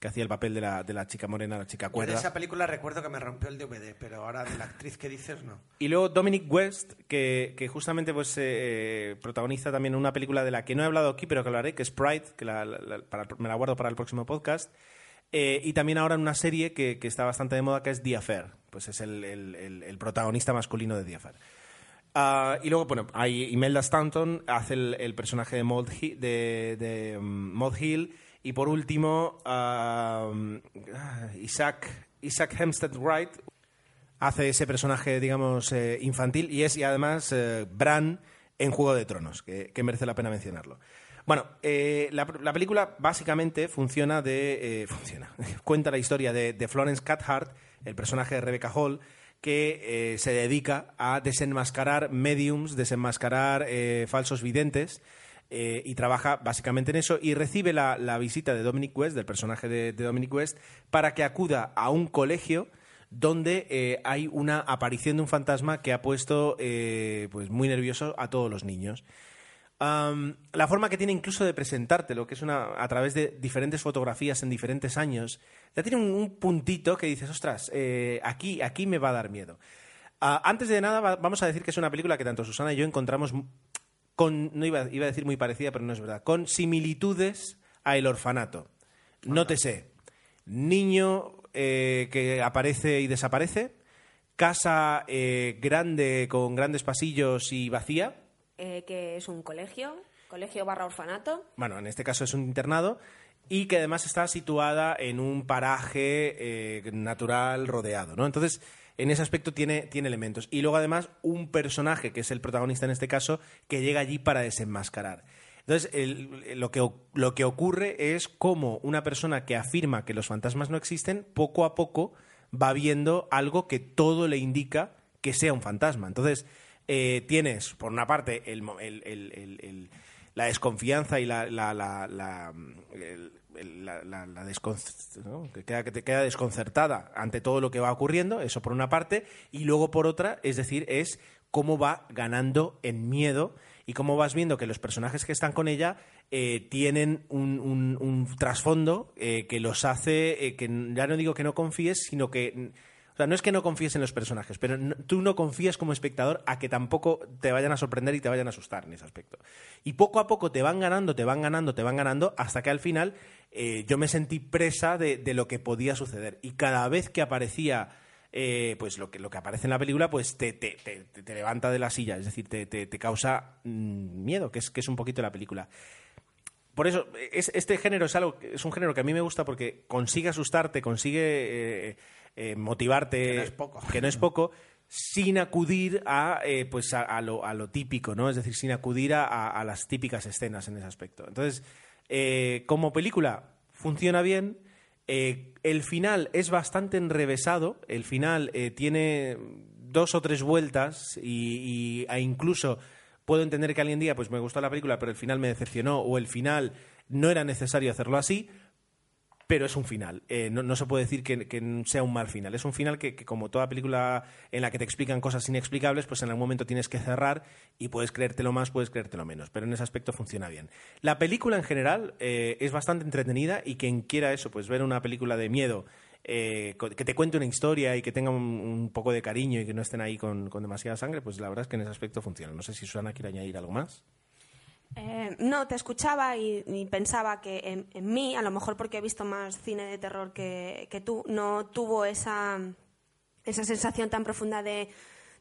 que hacía el papel de la, de la chica morena, la chica Yo de cuerda. esa película recuerdo que me rompió el DVD, pero ahora de la actriz que dices, no. Y luego Dominic West, que, que justamente pues eh, protagoniza también una película de la que no he hablado aquí, pero que hablaré, que es Pride, que la- la- la- para- me la guardo para el próximo podcast. Eh, y también ahora en una serie que, que está bastante de moda, que es The Affair. Pues es el, el- el- el protagonista masculino de The Affair. Ah, y luego, bueno, hay Imelda Stanton, hace el, personaje de Maud Hill, de, de, mm, Maud Hill. Y por último, ah, Isaac, Isaac Hempstead Wright hace ese personaje, digamos, eh, infantil y es y además eh, Bran en Juego de Tronos, que, merece la pena mencionarlo. Bueno, eh, la, la película básicamente funciona de... eh, funciona. Cuenta la historia de, de Florence Cathcart, el personaje de Rebecca Hall, que eh, se dedica a desenmascarar mediums, desenmascarar eh, falsos videntes, eh, y trabaja básicamente en eso y recibe la, la visita de Dominic West, del personaje de, Dominic West, para que acuda a un colegio donde hay una aparición de un fantasma que ha puesto pues muy nervioso a todos los niños. La forma que tiene incluso de presentártelo, que es una a través de diferentes fotografías en diferentes años, ya tiene un, un puntito que dices, ostras, eh, aquí, aquí me va a dar miedo. Ah, antes de nada, va- vamos a decir que es una película que tanto Susana y yo encontramos con, no iba, iba a decir muy parecida, pero no es verdad, con similitudes a El Orfanato. Nótese, niño eh, que aparece y desaparece, casa eh, grande con grandes pasillos y vacía, eh, que es un colegio, colegio barra orfanato. bueno, en este caso es un internado, y que además está situada en un paraje eh, natural rodeado, ¿no? Entonces, en ese aspecto tiene, tiene elementos. Y luego además un personaje, que es el protagonista en este caso, que llega allí para desenmascarar. Entonces, lo, que, lo que ocurre es cómo una persona que afirma que los fantasmas no existen, poco a poco va viendo algo que todo le indica que sea un fantasma. Entonces, eh, tienes, por una parte, el, el- el- la desconfianza y la, la, la, la, la- la- la ¿no? que, queda, que te queda desconcertada ante todo lo que va ocurriendo, eso por una parte, y luego por otra, es decir, es cómo va ganando en miedo y cómo vas viendo que los personajes que están con ella eh, tienen un, un- un trasfondo eh, que los hace, eh, que ya no digo que no confíes, sino que... O sea, no es que no confíes en los personajes, pero tú no confías como espectador a que tampoco te vayan a sorprender y te vayan a asustar en ese aspecto. Y poco a poco te van ganando, te van ganando, te van ganando, hasta que al final eh, yo me sentí presa de, lo que podía suceder. Y cada vez que aparecía eh, pues lo que, lo que aparece en la película, pues te, te, te- levanta de la silla, es decir, te, causa mm, miedo, que es, que es un poquito la película. Por eso, es, este género es algo, es un género que a mí me gusta porque consigue asustarte, consigue eh, eh, motivarte, Que no es poco. que no es poco, sin acudir a, eh, pues a, a lo, a lo típico, ¿no? Es decir, sin acudir a, a- las típicas escenas en ese aspecto. Entonces, eh, como película, funciona bien. Eh, el final es bastante enrevesado. El final tiene dos o tres vueltas y, y- e incluso puedo entender que alguien diga, pues me gustó la película, pero el final me decepcionó o el final no era necesario hacerlo así. Pero es un final. Eh, no, se puede decir que, sea un mal final. Es un final que, como toda película en la que te explican cosas inexplicables, pues en algún momento tienes que cerrar y puedes creértelo más, puedes creértelo menos. Pero en ese aspecto funciona bien. La película en general eh, es bastante entretenida y quien quiera eso, pues ver una película de miedo eh, que te cuente una historia y que tenga un, poco de cariño y que no estén ahí con, demasiada sangre, pues la verdad es que en ese aspecto funciona. No sé si Susana quiere añadir algo más. Eh, no, te escuchaba y, pensaba que en, mí, a lo mejor porque he visto más cine de terror que, tú, no tuvo esa, esa sensación tan profunda de,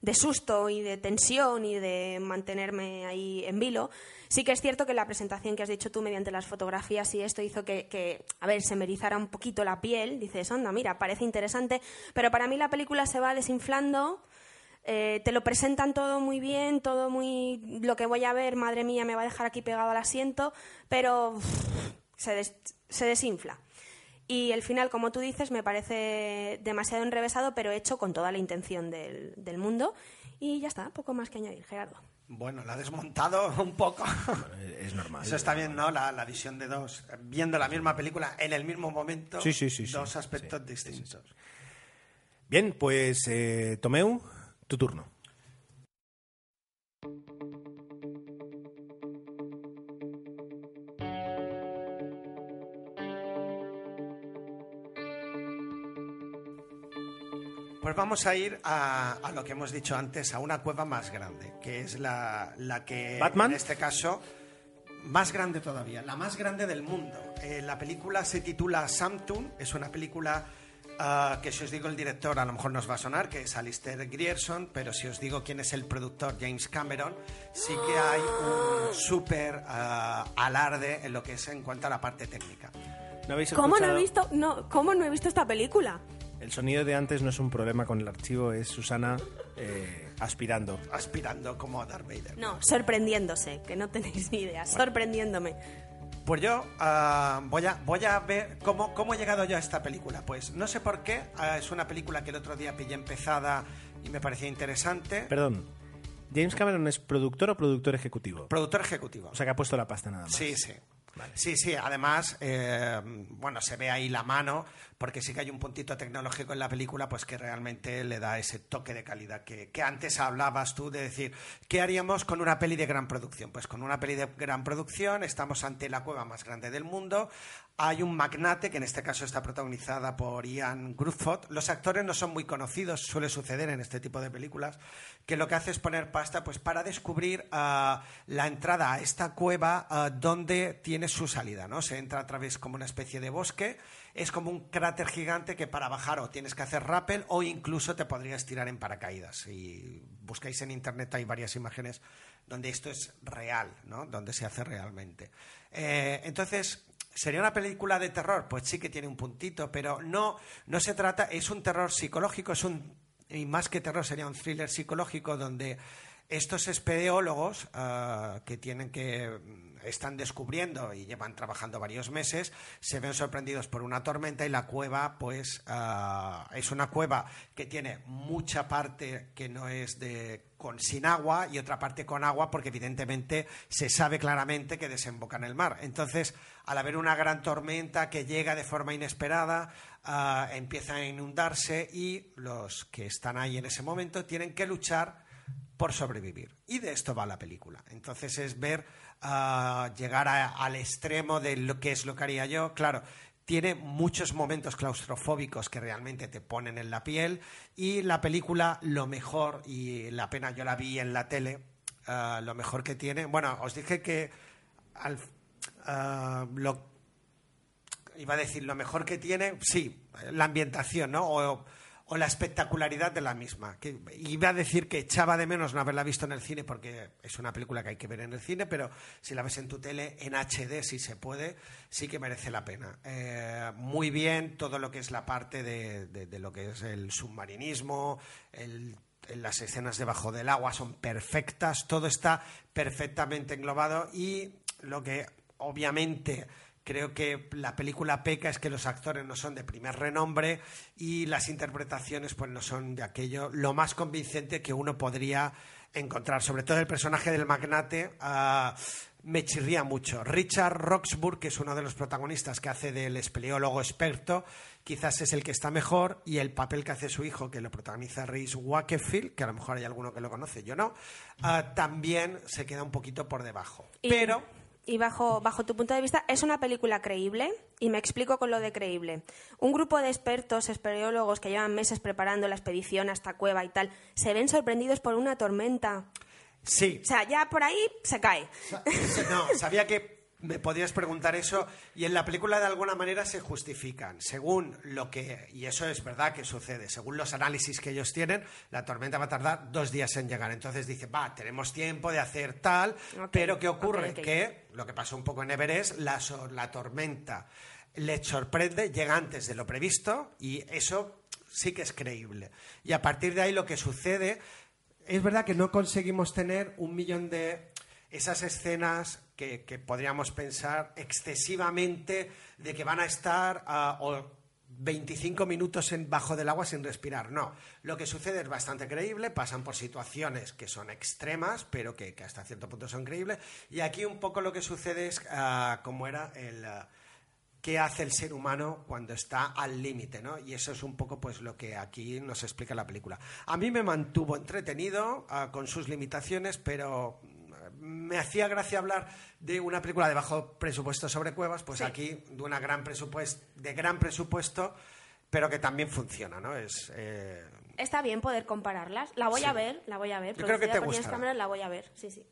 de susto y de tensión y de mantenerme ahí en vilo. Sí que es cierto que la presentación que has dicho tú mediante las fotografías y esto hizo que, que a ver, se me erizara un poquito la piel. Dices, onda, mira, parece interesante, pero para mí la película se va desinflando. Eh, te lo presentan todo muy bien, todo muy... Lo que voy a ver, madre mía, me va a dejar aquí pegado al asiento, pero uff, se, des, se desinfla. Y el final, como tú dices, me parece demasiado enrevesado, pero hecho con toda la intención del, del mundo. Y ya está, poco más que añadir, Gerardo. Bueno, la ha desmontado un poco. Es normal. Eso está bien, ¿no? La, la, visión de dos, viendo la misma película en el mismo momento, sí, sí, sí, dos aspectos distintos. Bien, pues eh, Tomeu, tu turno. Pues vamos a ir a, a, lo que hemos dicho antes, a una cueva más grande, que es la, la que ¿Batman? en este caso más grande todavía, la más grande del mundo. Eh, la película se titula Samtun, es una película uh, que si os digo el director a lo mejor nos va a sonar, que es Alistair Grierson, pero si os digo quién es el productor, James Cameron, sí que hay un súper uh, alarde en lo que es en cuanto a la parte técnica. ¿No habéis ¿Cómo no he visto, no, cómo no he visto esta película? El sonido de antes no es un problema con el archivo, es Susana eh, aspirando. Aspirando como a Darth Vader. No, sorprendiéndose, que no tenéis ni idea, bueno. sorprendiéndome. Pues yo uh, voy, a, voy a ver cómo, cómo he llegado yo a esta película. Pues no sé por qué, uh, es una película que el otro día pillé empezada y me parecía interesante. Perdón, ¿James Cameron es productor o productor ejecutivo? Productor ejecutivo. O sea que ha puesto la pasta nada más. Sí, sí. Vale. Sí, sí, además, eh, bueno, se ve ahí la mano, porque sí que hay un puntito tecnológico en la película, pues que realmente le da ese toque de calidad que, antes hablabas tú de decir, ¿qué haríamos con una peli de gran producción? Pues con una peli de gran producción estamos ante la cueva más grande del mundo, hay un magnate, que en este caso está protagonizada por Ian Gruffudd. Los actores no son muy conocidos, suele suceder en este tipo de películas, que lo que hace es poner pasta pues, para descubrir uh, la entrada a esta cueva uh, donde tiene su salida. ¿no? Se entra a través como una especie de bosque, es como un cráter gigante que para bajar o tienes que hacer rappel o incluso te podrías tirar en paracaídas. Si buscáis en internet hay varias imágenes donde esto es real, ¿no? donde se hace realmente. Eh, entonces, ¿Sería una película de terror? Pues sí que tiene un puntito, pero no, no se trata, es un terror psicológico, es un, y más que terror sería un thriller psicológico donde estos espeleólogos uh, que tienen que están descubriendo y llevan trabajando varios meses se ven sorprendidos por una tormenta y la cueva pues uh, es una cueva que tiene mucha parte que no es de con sin agua y otra parte con agua porque evidentemente se sabe claramente que desemboca en el mar. Entonces al haber una gran tormenta que llega de forma inesperada uh, empieza a inundarse y los que están ahí en ese momento tienen que luchar por sobrevivir. Y de esto va la película. Entonces es ver uh, llegar al extremo de lo que es lo que haría yo. Claro, tiene muchos momentos claustrofóbicos que realmente te ponen en la piel y la película lo mejor, y la pena yo la vi en la tele, uh, lo mejor que tiene, bueno, os dije que lo, iba a decir lo mejor que tiene, sí, la ambientación, ¿no? O la espectacularidad de la misma. Que iba a decir que echaba de menos no haberla visto en el cine porque es una película que hay que ver en el cine, pero si la ves en tu tele en HD, si se puede, sí que merece la pena. Eh, muy bien todo lo que es la parte de, de, lo que es el submarinismo, las escenas debajo del agua son perfectas, todo está perfectamente englobado y lo que obviamente Creo que la película peca es que los actores no son de primer renombre y las interpretaciones pues no son de aquello lo más convincente que uno podría encontrar. Sobre todo el personaje del magnate ah, me chirría mucho. Richard Roxburgh, que es uno de los protagonistas que hace del espeleólogo experto, quizás es el que está mejor y el papel que hace su hijo, que lo protagoniza Reese Wakefield, que a lo mejor hay alguno que lo conoce, yo no, ah, también se queda un poquito por debajo. Pero Y bajo, bajo tu punto de vista, ¿es una película creíble? Y me explico con lo de creíble. Un grupo de expertos, espeleólogos que llevan meses preparando la expedición hasta Cueva y tal, se ven sorprendidos por una tormenta. sí, O sea, ya por ahí se cae. Sa- No, sabía que me podías preguntar eso y en la película de alguna manera se justifican. Según lo que, y eso es verdad que sucede, según los análisis que ellos tienen, la tormenta va a tardar dos días en llegar. Entonces dice, va, tenemos tiempo de hacer tal, pero ¿qué ocurre? Que lo que pasó un poco en Everest, la, so- la tormenta les sorprende, llega antes de lo previsto y eso sí que es creíble. Y a partir de ahí lo que sucede es verdad que no conseguimos tener un millón de esas escenas que, que podríamos pensar excesivamente de que van a estar ah, o 25 minutos en, bajo del agua sin respirar. No, lo que sucede es bastante creíble, pasan por situaciones que son extremas, pero que, que hasta cierto punto son creíbles. Y aquí un poco lo que sucede es ah, como era el... ah, qué hace el ser humano cuando está al límite, ¿no? Y eso es un poco pues lo que aquí nos explica la película. A mí me mantuvo entretenido ah, con sus limitaciones, pero me hacía gracia hablar de una película de bajo presupuesto sobre cuevas, pues Sí. aquí de una gran presupuesto, de gran presupuesto, pero que también funciona, ¿no? Es eh, Está bien poder compararlas. La voy Sí. a ver, la voy a ver. Yo creo que Producida te por James. Cameron, la voy a ver, sí, sí.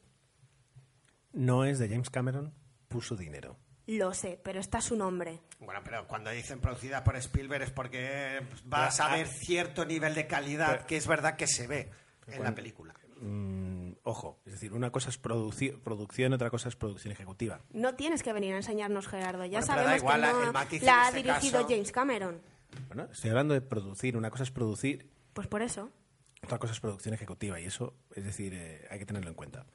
No es de James Cameron, puso dinero. Lo sé, pero está su nombre. bueno, pero cuando dicen producida por Spielberg es porque vas a Ah, ver cierto nivel de calidad que es verdad que se ve en la película. Mm, ojo, es decir, una cosa es produci- producción, otra cosa es producción ejecutiva. No tienes que venir a enseñarnos, Gerardo. Ya Bueno, sabemos igual, que la- no ha este dirigido caso- James Cameron. Bueno, estoy hablando de producir, una cosa es producir, Pues por eso. otra cosa es producción ejecutiva y eso, es decir, eh, hay que tenerlo en cuenta.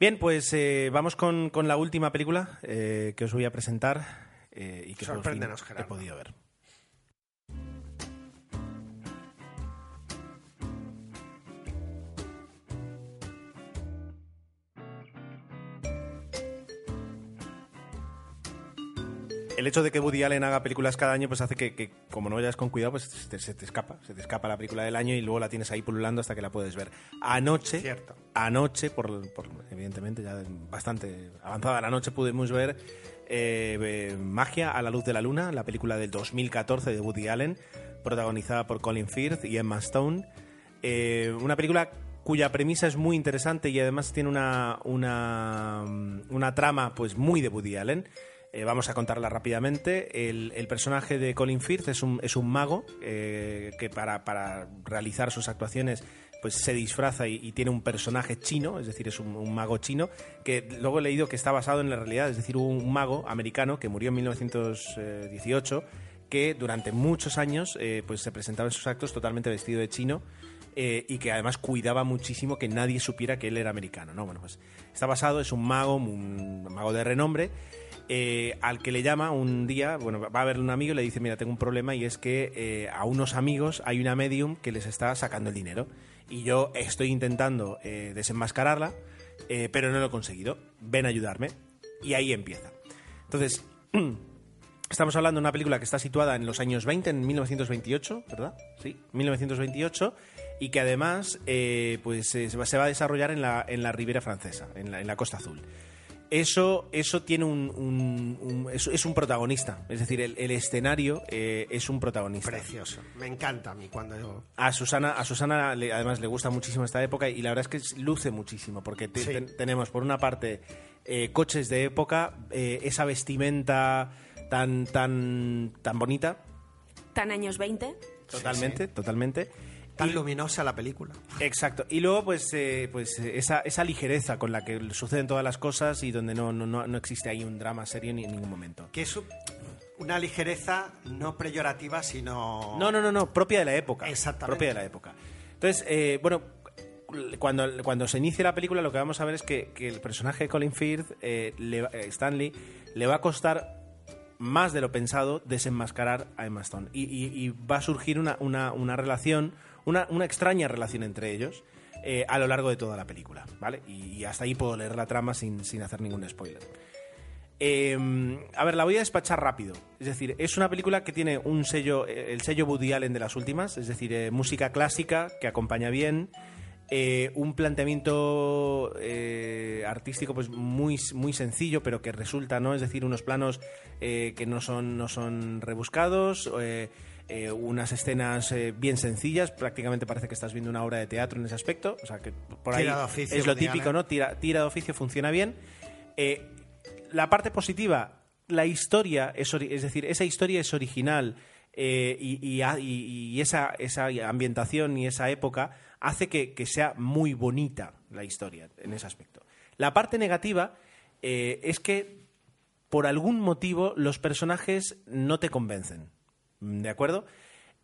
Bien, pues eh, vamos con, con la última película eh, que os voy a presentar eh, y que por fin Sorpréndenos, he podido ver. Hecho de que Woody Allen haga películas cada año pues hace que, que, como no vayas con cuidado pues se te, se te escapa se te escapa la película del año y luego la tienes ahí pululando hasta que la puedes ver. Anoche Cierto. anoche por, por- evidentemente ya bastante avanzada la noche pudimos ver eh, eh, Magia a la luz de la luna la película del 2014 de Woody Allen protagonizada por Colin Firth y Emma Stone. Eh, una película cuya premisa es muy interesante y además tiene una, una, una trama pues muy de Woody Allen eh, vamos a contarla rápidamente. El, personaje de Colin Firth es un, es un mago eh, que para, para realizar sus actuaciones pues se disfraza y, tiene un personaje chino, es decir, es un, mago chino, que luego he leído que está basado en la realidad, es decir, un mago americano que murió en 1918 que durante muchos años eh, pues se presentaba en sus actos totalmente vestido de chino y que además cuidaba muchísimo que nadie supiera que él era americano. ¿no? Bueno, pues está basado, es un mago, un mago de renombre, eh, al que le llama un día, bueno, va a verle un amigo y le dice, mira, tengo un problema y es que eh, a unos amigos hay una medium que les está sacando el dinero y yo estoy intentando eh, desenmascararla, pero no lo he conseguido. Ven a ayudarme. Y ahí empieza. Entonces, Estamos hablando de una película que está situada en los años 20, en 1928, ¿verdad? Sí, 1928, y que además pues, se va a desarrollar en la, en la Ribera Francesa, en la Costa Azul. Eso, eso tiene un, un- un- es, es un protagonista, es decir, el, el escenario eh, es un protagonista. Precioso. Me encanta a mí cuando yo... A Susana, a Susana le- además le gusta muchísimo esta época y la verdad es que luce muchísimo porque te- Sí. ten- tenemos por una parte eh, coches de época, eh, esa vestimenta tan tan tan bonita, Tan años 20. totalmente, totalmente. Tan luminosa la película. Exacto. Y luego, pues, eh, pues eh, esa, esa ligereza con la que suceden todas las cosas y donde no, no, no, no existe ahí un drama serio ni en ningún momento. Que es un- una ligereza no peyorativa, sino... No, no, no, no, propia de la época. Exactamente. Propia de la época. Entonces, eh, bueno, cuando, cuando se inicie la película lo que vamos a ver es que, que el personaje de Colin Firth, eh, le eh, Stanley, le va a costar más de lo pensado, desenmascarar a Emma Stone. Y, y- y va a surgir una, una- una relación, una, una extraña relación entre ellos eh, a lo largo de toda la película, ¿vale? Y, hasta ahí puedo leer la trama sin, sin hacer ningún spoiler. Eh, a ver, la voy a despachar rápido. Es decir, es una película que tiene un sello, eh, el sello Woody Allen de las últimas, es decir, eh, música clásica que acompaña bien, eh, un planteamiento artístico pues muy, muy sencillo, pero que resulta, ¿no? Es decir, unos planos que no son, no son rebuscados. Eh, eh, unas escenas eh, bien sencillas, prácticamente parece que estás viendo una obra de teatro en ese aspecto, o sea que por ahí Tira de oficio, es lo típico, Allen. ¿no? Tira, tira de oficio funciona bien. Eh, la parte positiva, la historia, es, es decir, esa historia es original eh, y, y ha- y- y esa, esa ambientación y esa época hace que, que sea muy bonita la historia en ese aspecto. La parte negativa eh, es que por algún motivo los personajes no te convencen. ¿De acuerdo?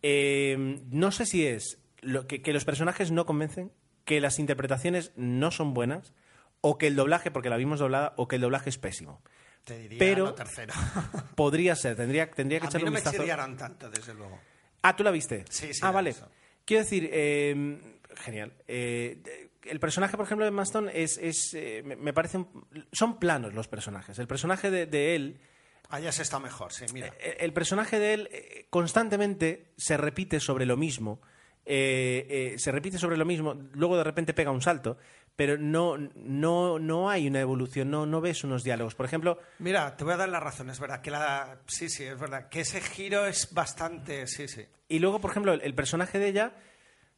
Eh, no sé si es lo que, que los personajes no convencen, que las interpretaciones no son buenas, o que el doblaje, porque la vimos doblada, o que el doblaje es pésimo. Te diría Pero- lo tercero. Podría ser, tendría, tendría que A mí echarle no un me vistazo. tanto, desde luego. Ah, ¿tú la viste? Sí, sí, Ah, vale. Quiero decir, eh, genial. Eh, el personaje, por ejemplo, de Maston es, es eh, me, me parece... un- son planos los personajes. El personaje de, de él... Allá se está mejor, sí, mira. eh, El personaje de él eh, constantemente se repite sobre lo mismo. eh, eh, se repite sobre lo mismo, luego de repente pega un salto, pero no, no, no hay una evolución, no, no ves unos diálogos. Por ejemplo, Mira, te voy a dar la razón, es verdad que la... Sí, sí, es verdad, que ese giro es bastante... Sí, sí. Y luego, por ejemplo, el, el personaje de ella,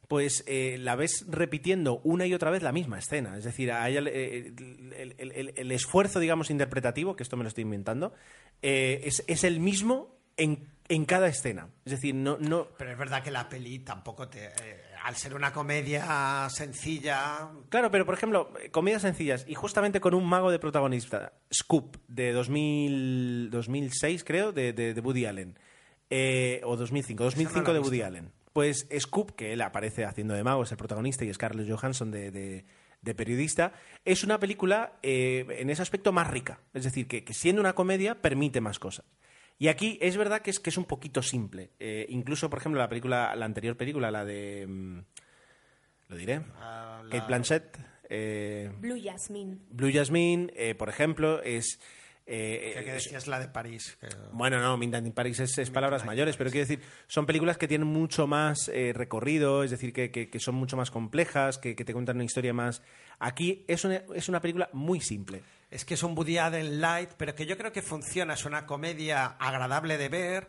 pues eh, la ves repitiendo una y otra vez la misma escena. Es decir, a ella eh, el, el- el- el esfuerzo, digamos, interpretativo, que esto me lo estoy inventando, eh, es, es el mismo en, en cada escena. Es decir, no, no, Pero es verdad que la peli tampoco te... al ser una comedia sencilla... Claro, pero por ejemplo, comedias sencillas y justamente con un mago de protagonista, Scoop, de 2000, 2006 creo, de, de- de Woody Allen, Eh, o 2005, 2005 la he de Woody. Allen. Pues Scoop, que él aparece haciendo de mago, es el protagonista, y Scarlett Johansson de, de- de periodista, es una película eh, en ese aspecto más rica. Es decir, que, que siendo una comedia permite más cosas. Y aquí es verdad que es, que es un poquito simple. Eh, incluso, por ejemplo, la película, la anterior película, la de... mm, lo diré. Ah, la- Kate Blanchett. eh, Blue Jasmine. Blue Jasmine, eh, por ejemplo, es. Eh, Que, decías la de París. que- bueno, no, Midnight in Paris es, es palabras mayores, pero quiero decir, son películas que tienen mucho más eh, recorrido, es decir, que, que- que son mucho más complejas, que, que te cuentan una historia más. Aquí es una, es una película muy simple. Es que es un Woody Allen light, pero que yo creo que funciona. Es una comedia agradable de ver.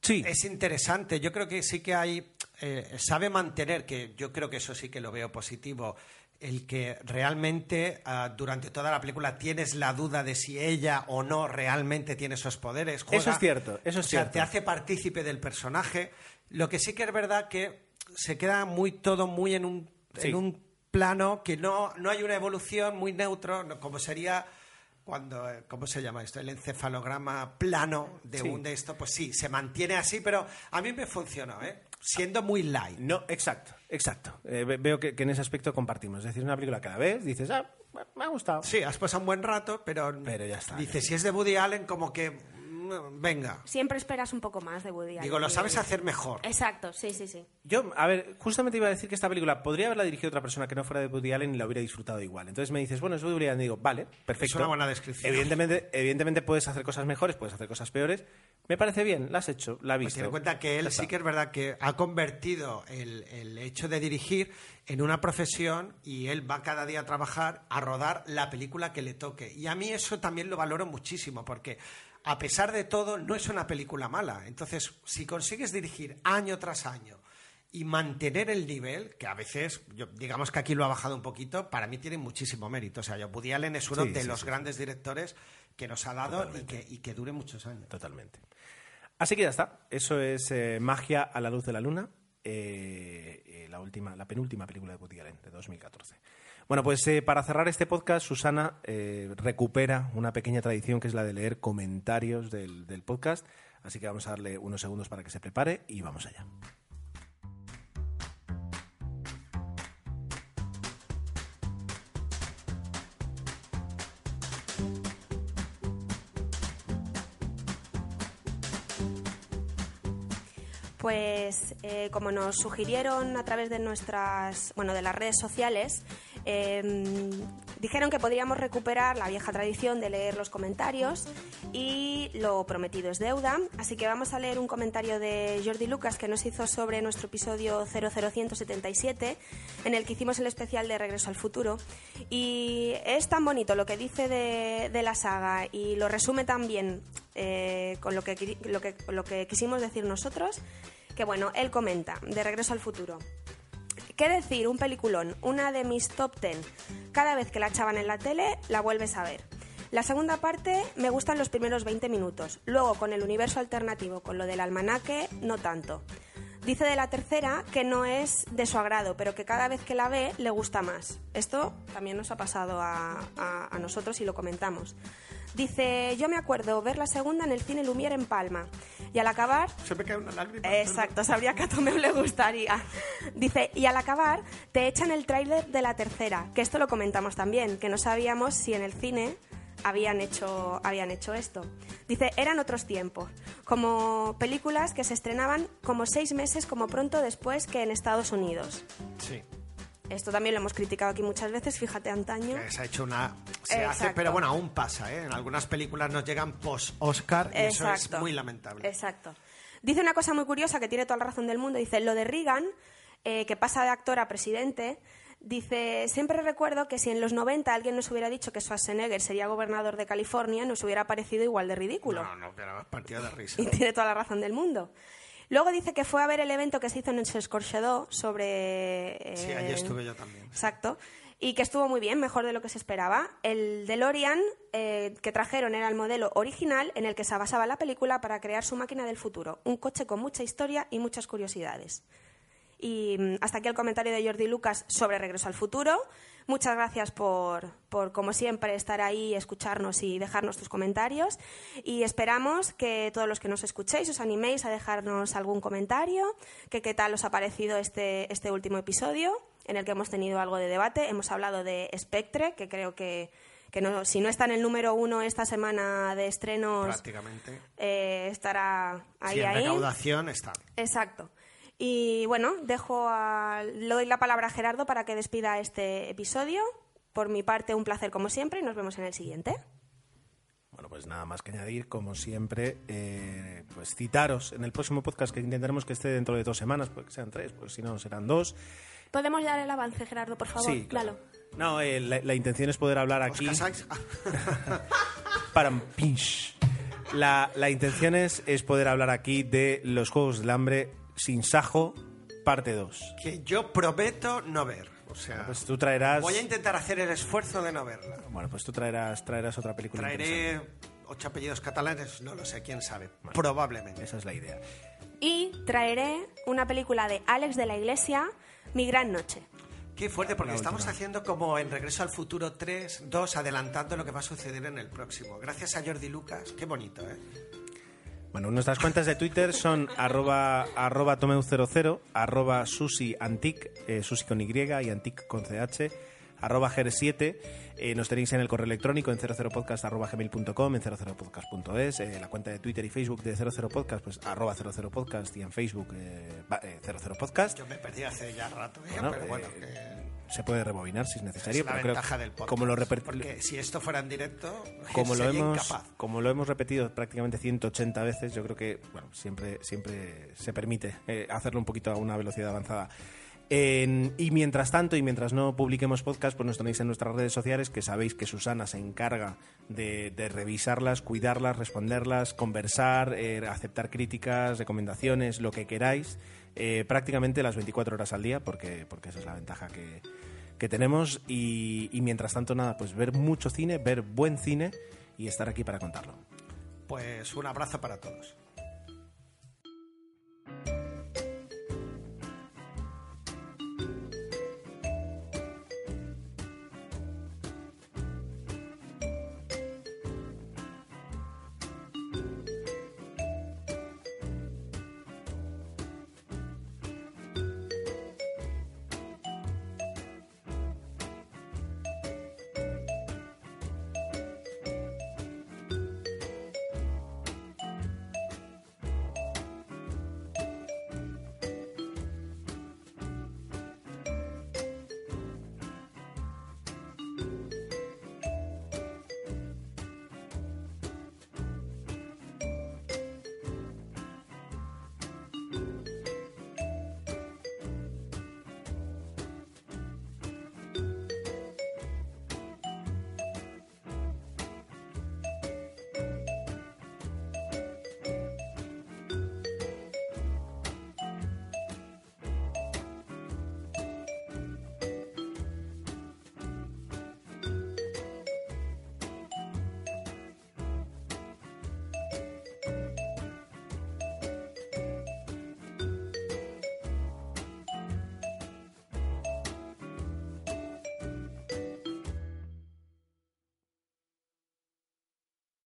Sí. Es interesante. Yo creo que sí que hay. eh, sabe mantener, que yo creo que eso sí que lo veo positivo. El que realmente ah, durante toda la película tienes la duda de si ella o no realmente tiene esos poderes. Juega- Eso es cierto, eso es o sea, cierto. te hace partícipe del personaje. Lo que sí que es verdad que se queda muy todo muy en un, Sí. en un plano que no, no hay una evolución muy neutro, no- como sería cuando, eh, ¿cómo se llama esto? El encefalograma plano de Sí. un de esto, pues sí, se mantiene así, pero a mí me funcionó, ¿eh? Siendo muy light. No, exacto, exacto. Eh, ve- veo que, que en ese aspecto compartimos. Es decir, una película la ves, dices, ah, me ha gustado. Sí, has pasado un buen rato, pero, Pero ya está, Dice, si es de Woody Allen, como que, mm, venga. Siempre esperas un poco más de Woody Allen. Digo, lo sabes hacer mejor. Exacto, sí, sí, sí. Yo, a ver, justamente iba a decir que esta película podría haberla dirigido otra persona que no fuera de Woody Allen y la hubiera disfrutado igual. Entonces me dices, bueno, es Woody Allen. Y digo, vale, perfecto. Es una buena descripción. Evidentemente, evidentemente puedes hacer cosas mejores, puedes hacer cosas peores. Me parece bien, la has hecho, la has Pues visto. ten en cuenta que él sí que es verdad que ha convertido el, el hecho de dirigir en una profesión y él va cada día a trabajar a rodar la película que le toque. Y a mí eso también lo valoro muchísimo porque a pesar de todo no es una película mala. Entonces, si consigues dirigir año tras año y mantener el nivel, que a veces, yo- digamos que aquí lo ha bajado un poquito, para mí tiene muchísimo mérito. O sea, yo, Woody Allen es uno Sí, de sí, los sí, grandes directores que nos ha dado y que, y que dure muchos años. Totalmente. Así que ya está. Eso es eh, Magia a la luz de la luna. eh, eh, la última, la penúltima película de Woody Allen de 2014. Bueno, pues eh, para cerrar este podcast, Susana recupera una pequeña tradición que es la de leer comentarios del, del podcast. Así que vamos a darle unos segundos para que se prepare y vamos allá. Pues eh, como nos sugirieron a través de nuestras, bueno, de las redes sociales, em, dijeron que podríamos recuperar la vieja tradición de leer los comentarios y lo prometido es deuda. Así que vamos a leer un comentario de Jordi Lucas que nos hizo sobre nuestro episodio 00177, en el que hicimos el especial de Regreso al Futuro. Y es tan bonito lo que dice de, de la saga y lo resume tan bien eh, con lo que, lo, que, lo que quisimos decir nosotros, que bueno, él comenta, de Regreso al Futuro. ¿Qué decir? Un peliculón, una de mis top ten. Cada vez que la echaban en la tele, la vuelves a ver. La segunda parte me gustan los primeros 20 minutos. Luego, con el universo alternativo, con lo del almanaque, no tanto. Dice de la tercera que no es de su agrado, pero que cada vez que la ve le gusta más. Esto también nos ha pasado a- a nosotros y lo comentamos. Dice, yo me acuerdo ver la segunda en el cine Lumière en Palma. Y al acabar, Se me cae una lágrima. Exacto, sabría que a Tomeu le gustaría. Dice, y al acabar te echan el tráiler de la tercera, que esto lo comentamos también, que no sabíamos si en el cine habían hecho, habían hecho esto. Dice, eran otros tiempos, como películas que se estrenaban como seis meses como pronto después que en Estados Unidos. Sí. Esto también lo hemos criticado aquí muchas veces, fíjate antaño. Se ha hecho una. Se hace, pero bueno, aún pasa, ¿eh? En algunas películas nos llegan post-Oscar y eso es muy lamentable. Exacto. Dice una cosa muy curiosa que tiene toda la razón del mundo. Dice, lo de Reagan, eh, que pasa de actor a presidente, dice, siempre recuerdo que si en los 90 alguien nos hubiera dicho que Schwarzenegger sería gobernador de California, nos hubiera parecido igual de ridículo. No, no, pero partido de risa. Y tiene toda la razón del mundo. Luego dice que fue a ver el evento que se hizo en el Escorchedó sobre... Sí, eh, allí estuve yo también. Exacto. Y que estuvo muy bien, mejor de lo que se esperaba. El DeLorean eh, que trajeron era el modelo original en el que se basaba la película para crear su máquina del futuro. Un coche con mucha historia y muchas curiosidades. Y mm, hasta aquí el comentario de Jordi Lucas sobre Regreso al Futuro. Muchas gracias por, por, como siempre, estar ahí, escucharnos y dejarnos tus comentarios. Y esperamos que todos los que nos escuchéis os animéis a dejarnos algún comentario, que qué tal os ha parecido este, este último episodio, en el que hemos tenido algo de debate. Hemos hablado de Spectre, que creo que, que no, si no está en el número uno esta semana de estrenos, Prácticamente. eh, estará ahí, Sí, en ahí. recaudación está. Exacto. Y bueno, dejo a, le doy la palabra a Gerardo para que despida este episodio. Por mi parte, un placer como siempre y nos vemos en el siguiente. Bueno, pues nada más que añadir, como siempre, eh, pues citaros en el próximo podcast que intentaremos que esté dentro de dos semanas, porque sean tres, pues si no serán dos. ¿Podemos dar el avance, Gerardo, por favor? sí, claro. No, eh, la, la intención es poder hablar ¿Os aquí. casáis? Para pinch. La, la intención es, es poder hablar aquí de los Juegos del Hambre sin Sajo, parte 2. que yo prometo no ver. O sea, Pues tú traerás. voy a intentar hacer el esfuerzo de no verla. Bueno, pues tú traerás, traerás otra película. Traeré ocho apellidos catalanes, no lo sé, quién sabe. Probablemente. Esa es la idea. Y traeré una película de Alex de la Iglesia, Mi Gran Noche. Qué fuerte, porque estamos haciendo como en Regreso al Futuro 3, 2, adelantando lo que va a suceder en el próximo. Gracias a Jordi Lucas, qué bonito, ¿eh? Bueno, nuestras cuentas de Twitter son arroba, arroba tomeu00, arroba susiantic, eh, susi con Y y antic con CH, arroba ger7. eh, nos tenéis en el correo electrónico en 00podcast arroba gmail.com, en 00podcast.es, eh, la cuenta de Twitter y Facebook de 00podcast, pues arroba 00podcast y en Facebook eh, va- eh, 00podcast. Yo me perdí hace ya rato. Bueno, pero bueno, que Se puede rebobinar si es necesario, es la pero creo ventaja del podcast. como lo Porque si esto fuera en directo, como lo hemos incapaz. como lo hemos repetido prácticamente 180 veces yo creo que bueno siempre siempre se permite eh, hacerlo un poquito a una velocidad avanzada En- y mientras tanto y mientras no publiquemos podcast pues nos tenéis en nuestras redes sociales que sabéis que Susana se encarga de, de revisarlas cuidarlas responderlas conversar eh, aceptar críticas recomendaciones lo que queráis eh, prácticamente las 24 horas al día porque porque esa es la ventaja que que tenemos y, y mientras tanto nada, pues ver mucho cine, ver buen cine y estar aquí para contarlo. Pues un abrazo para todos.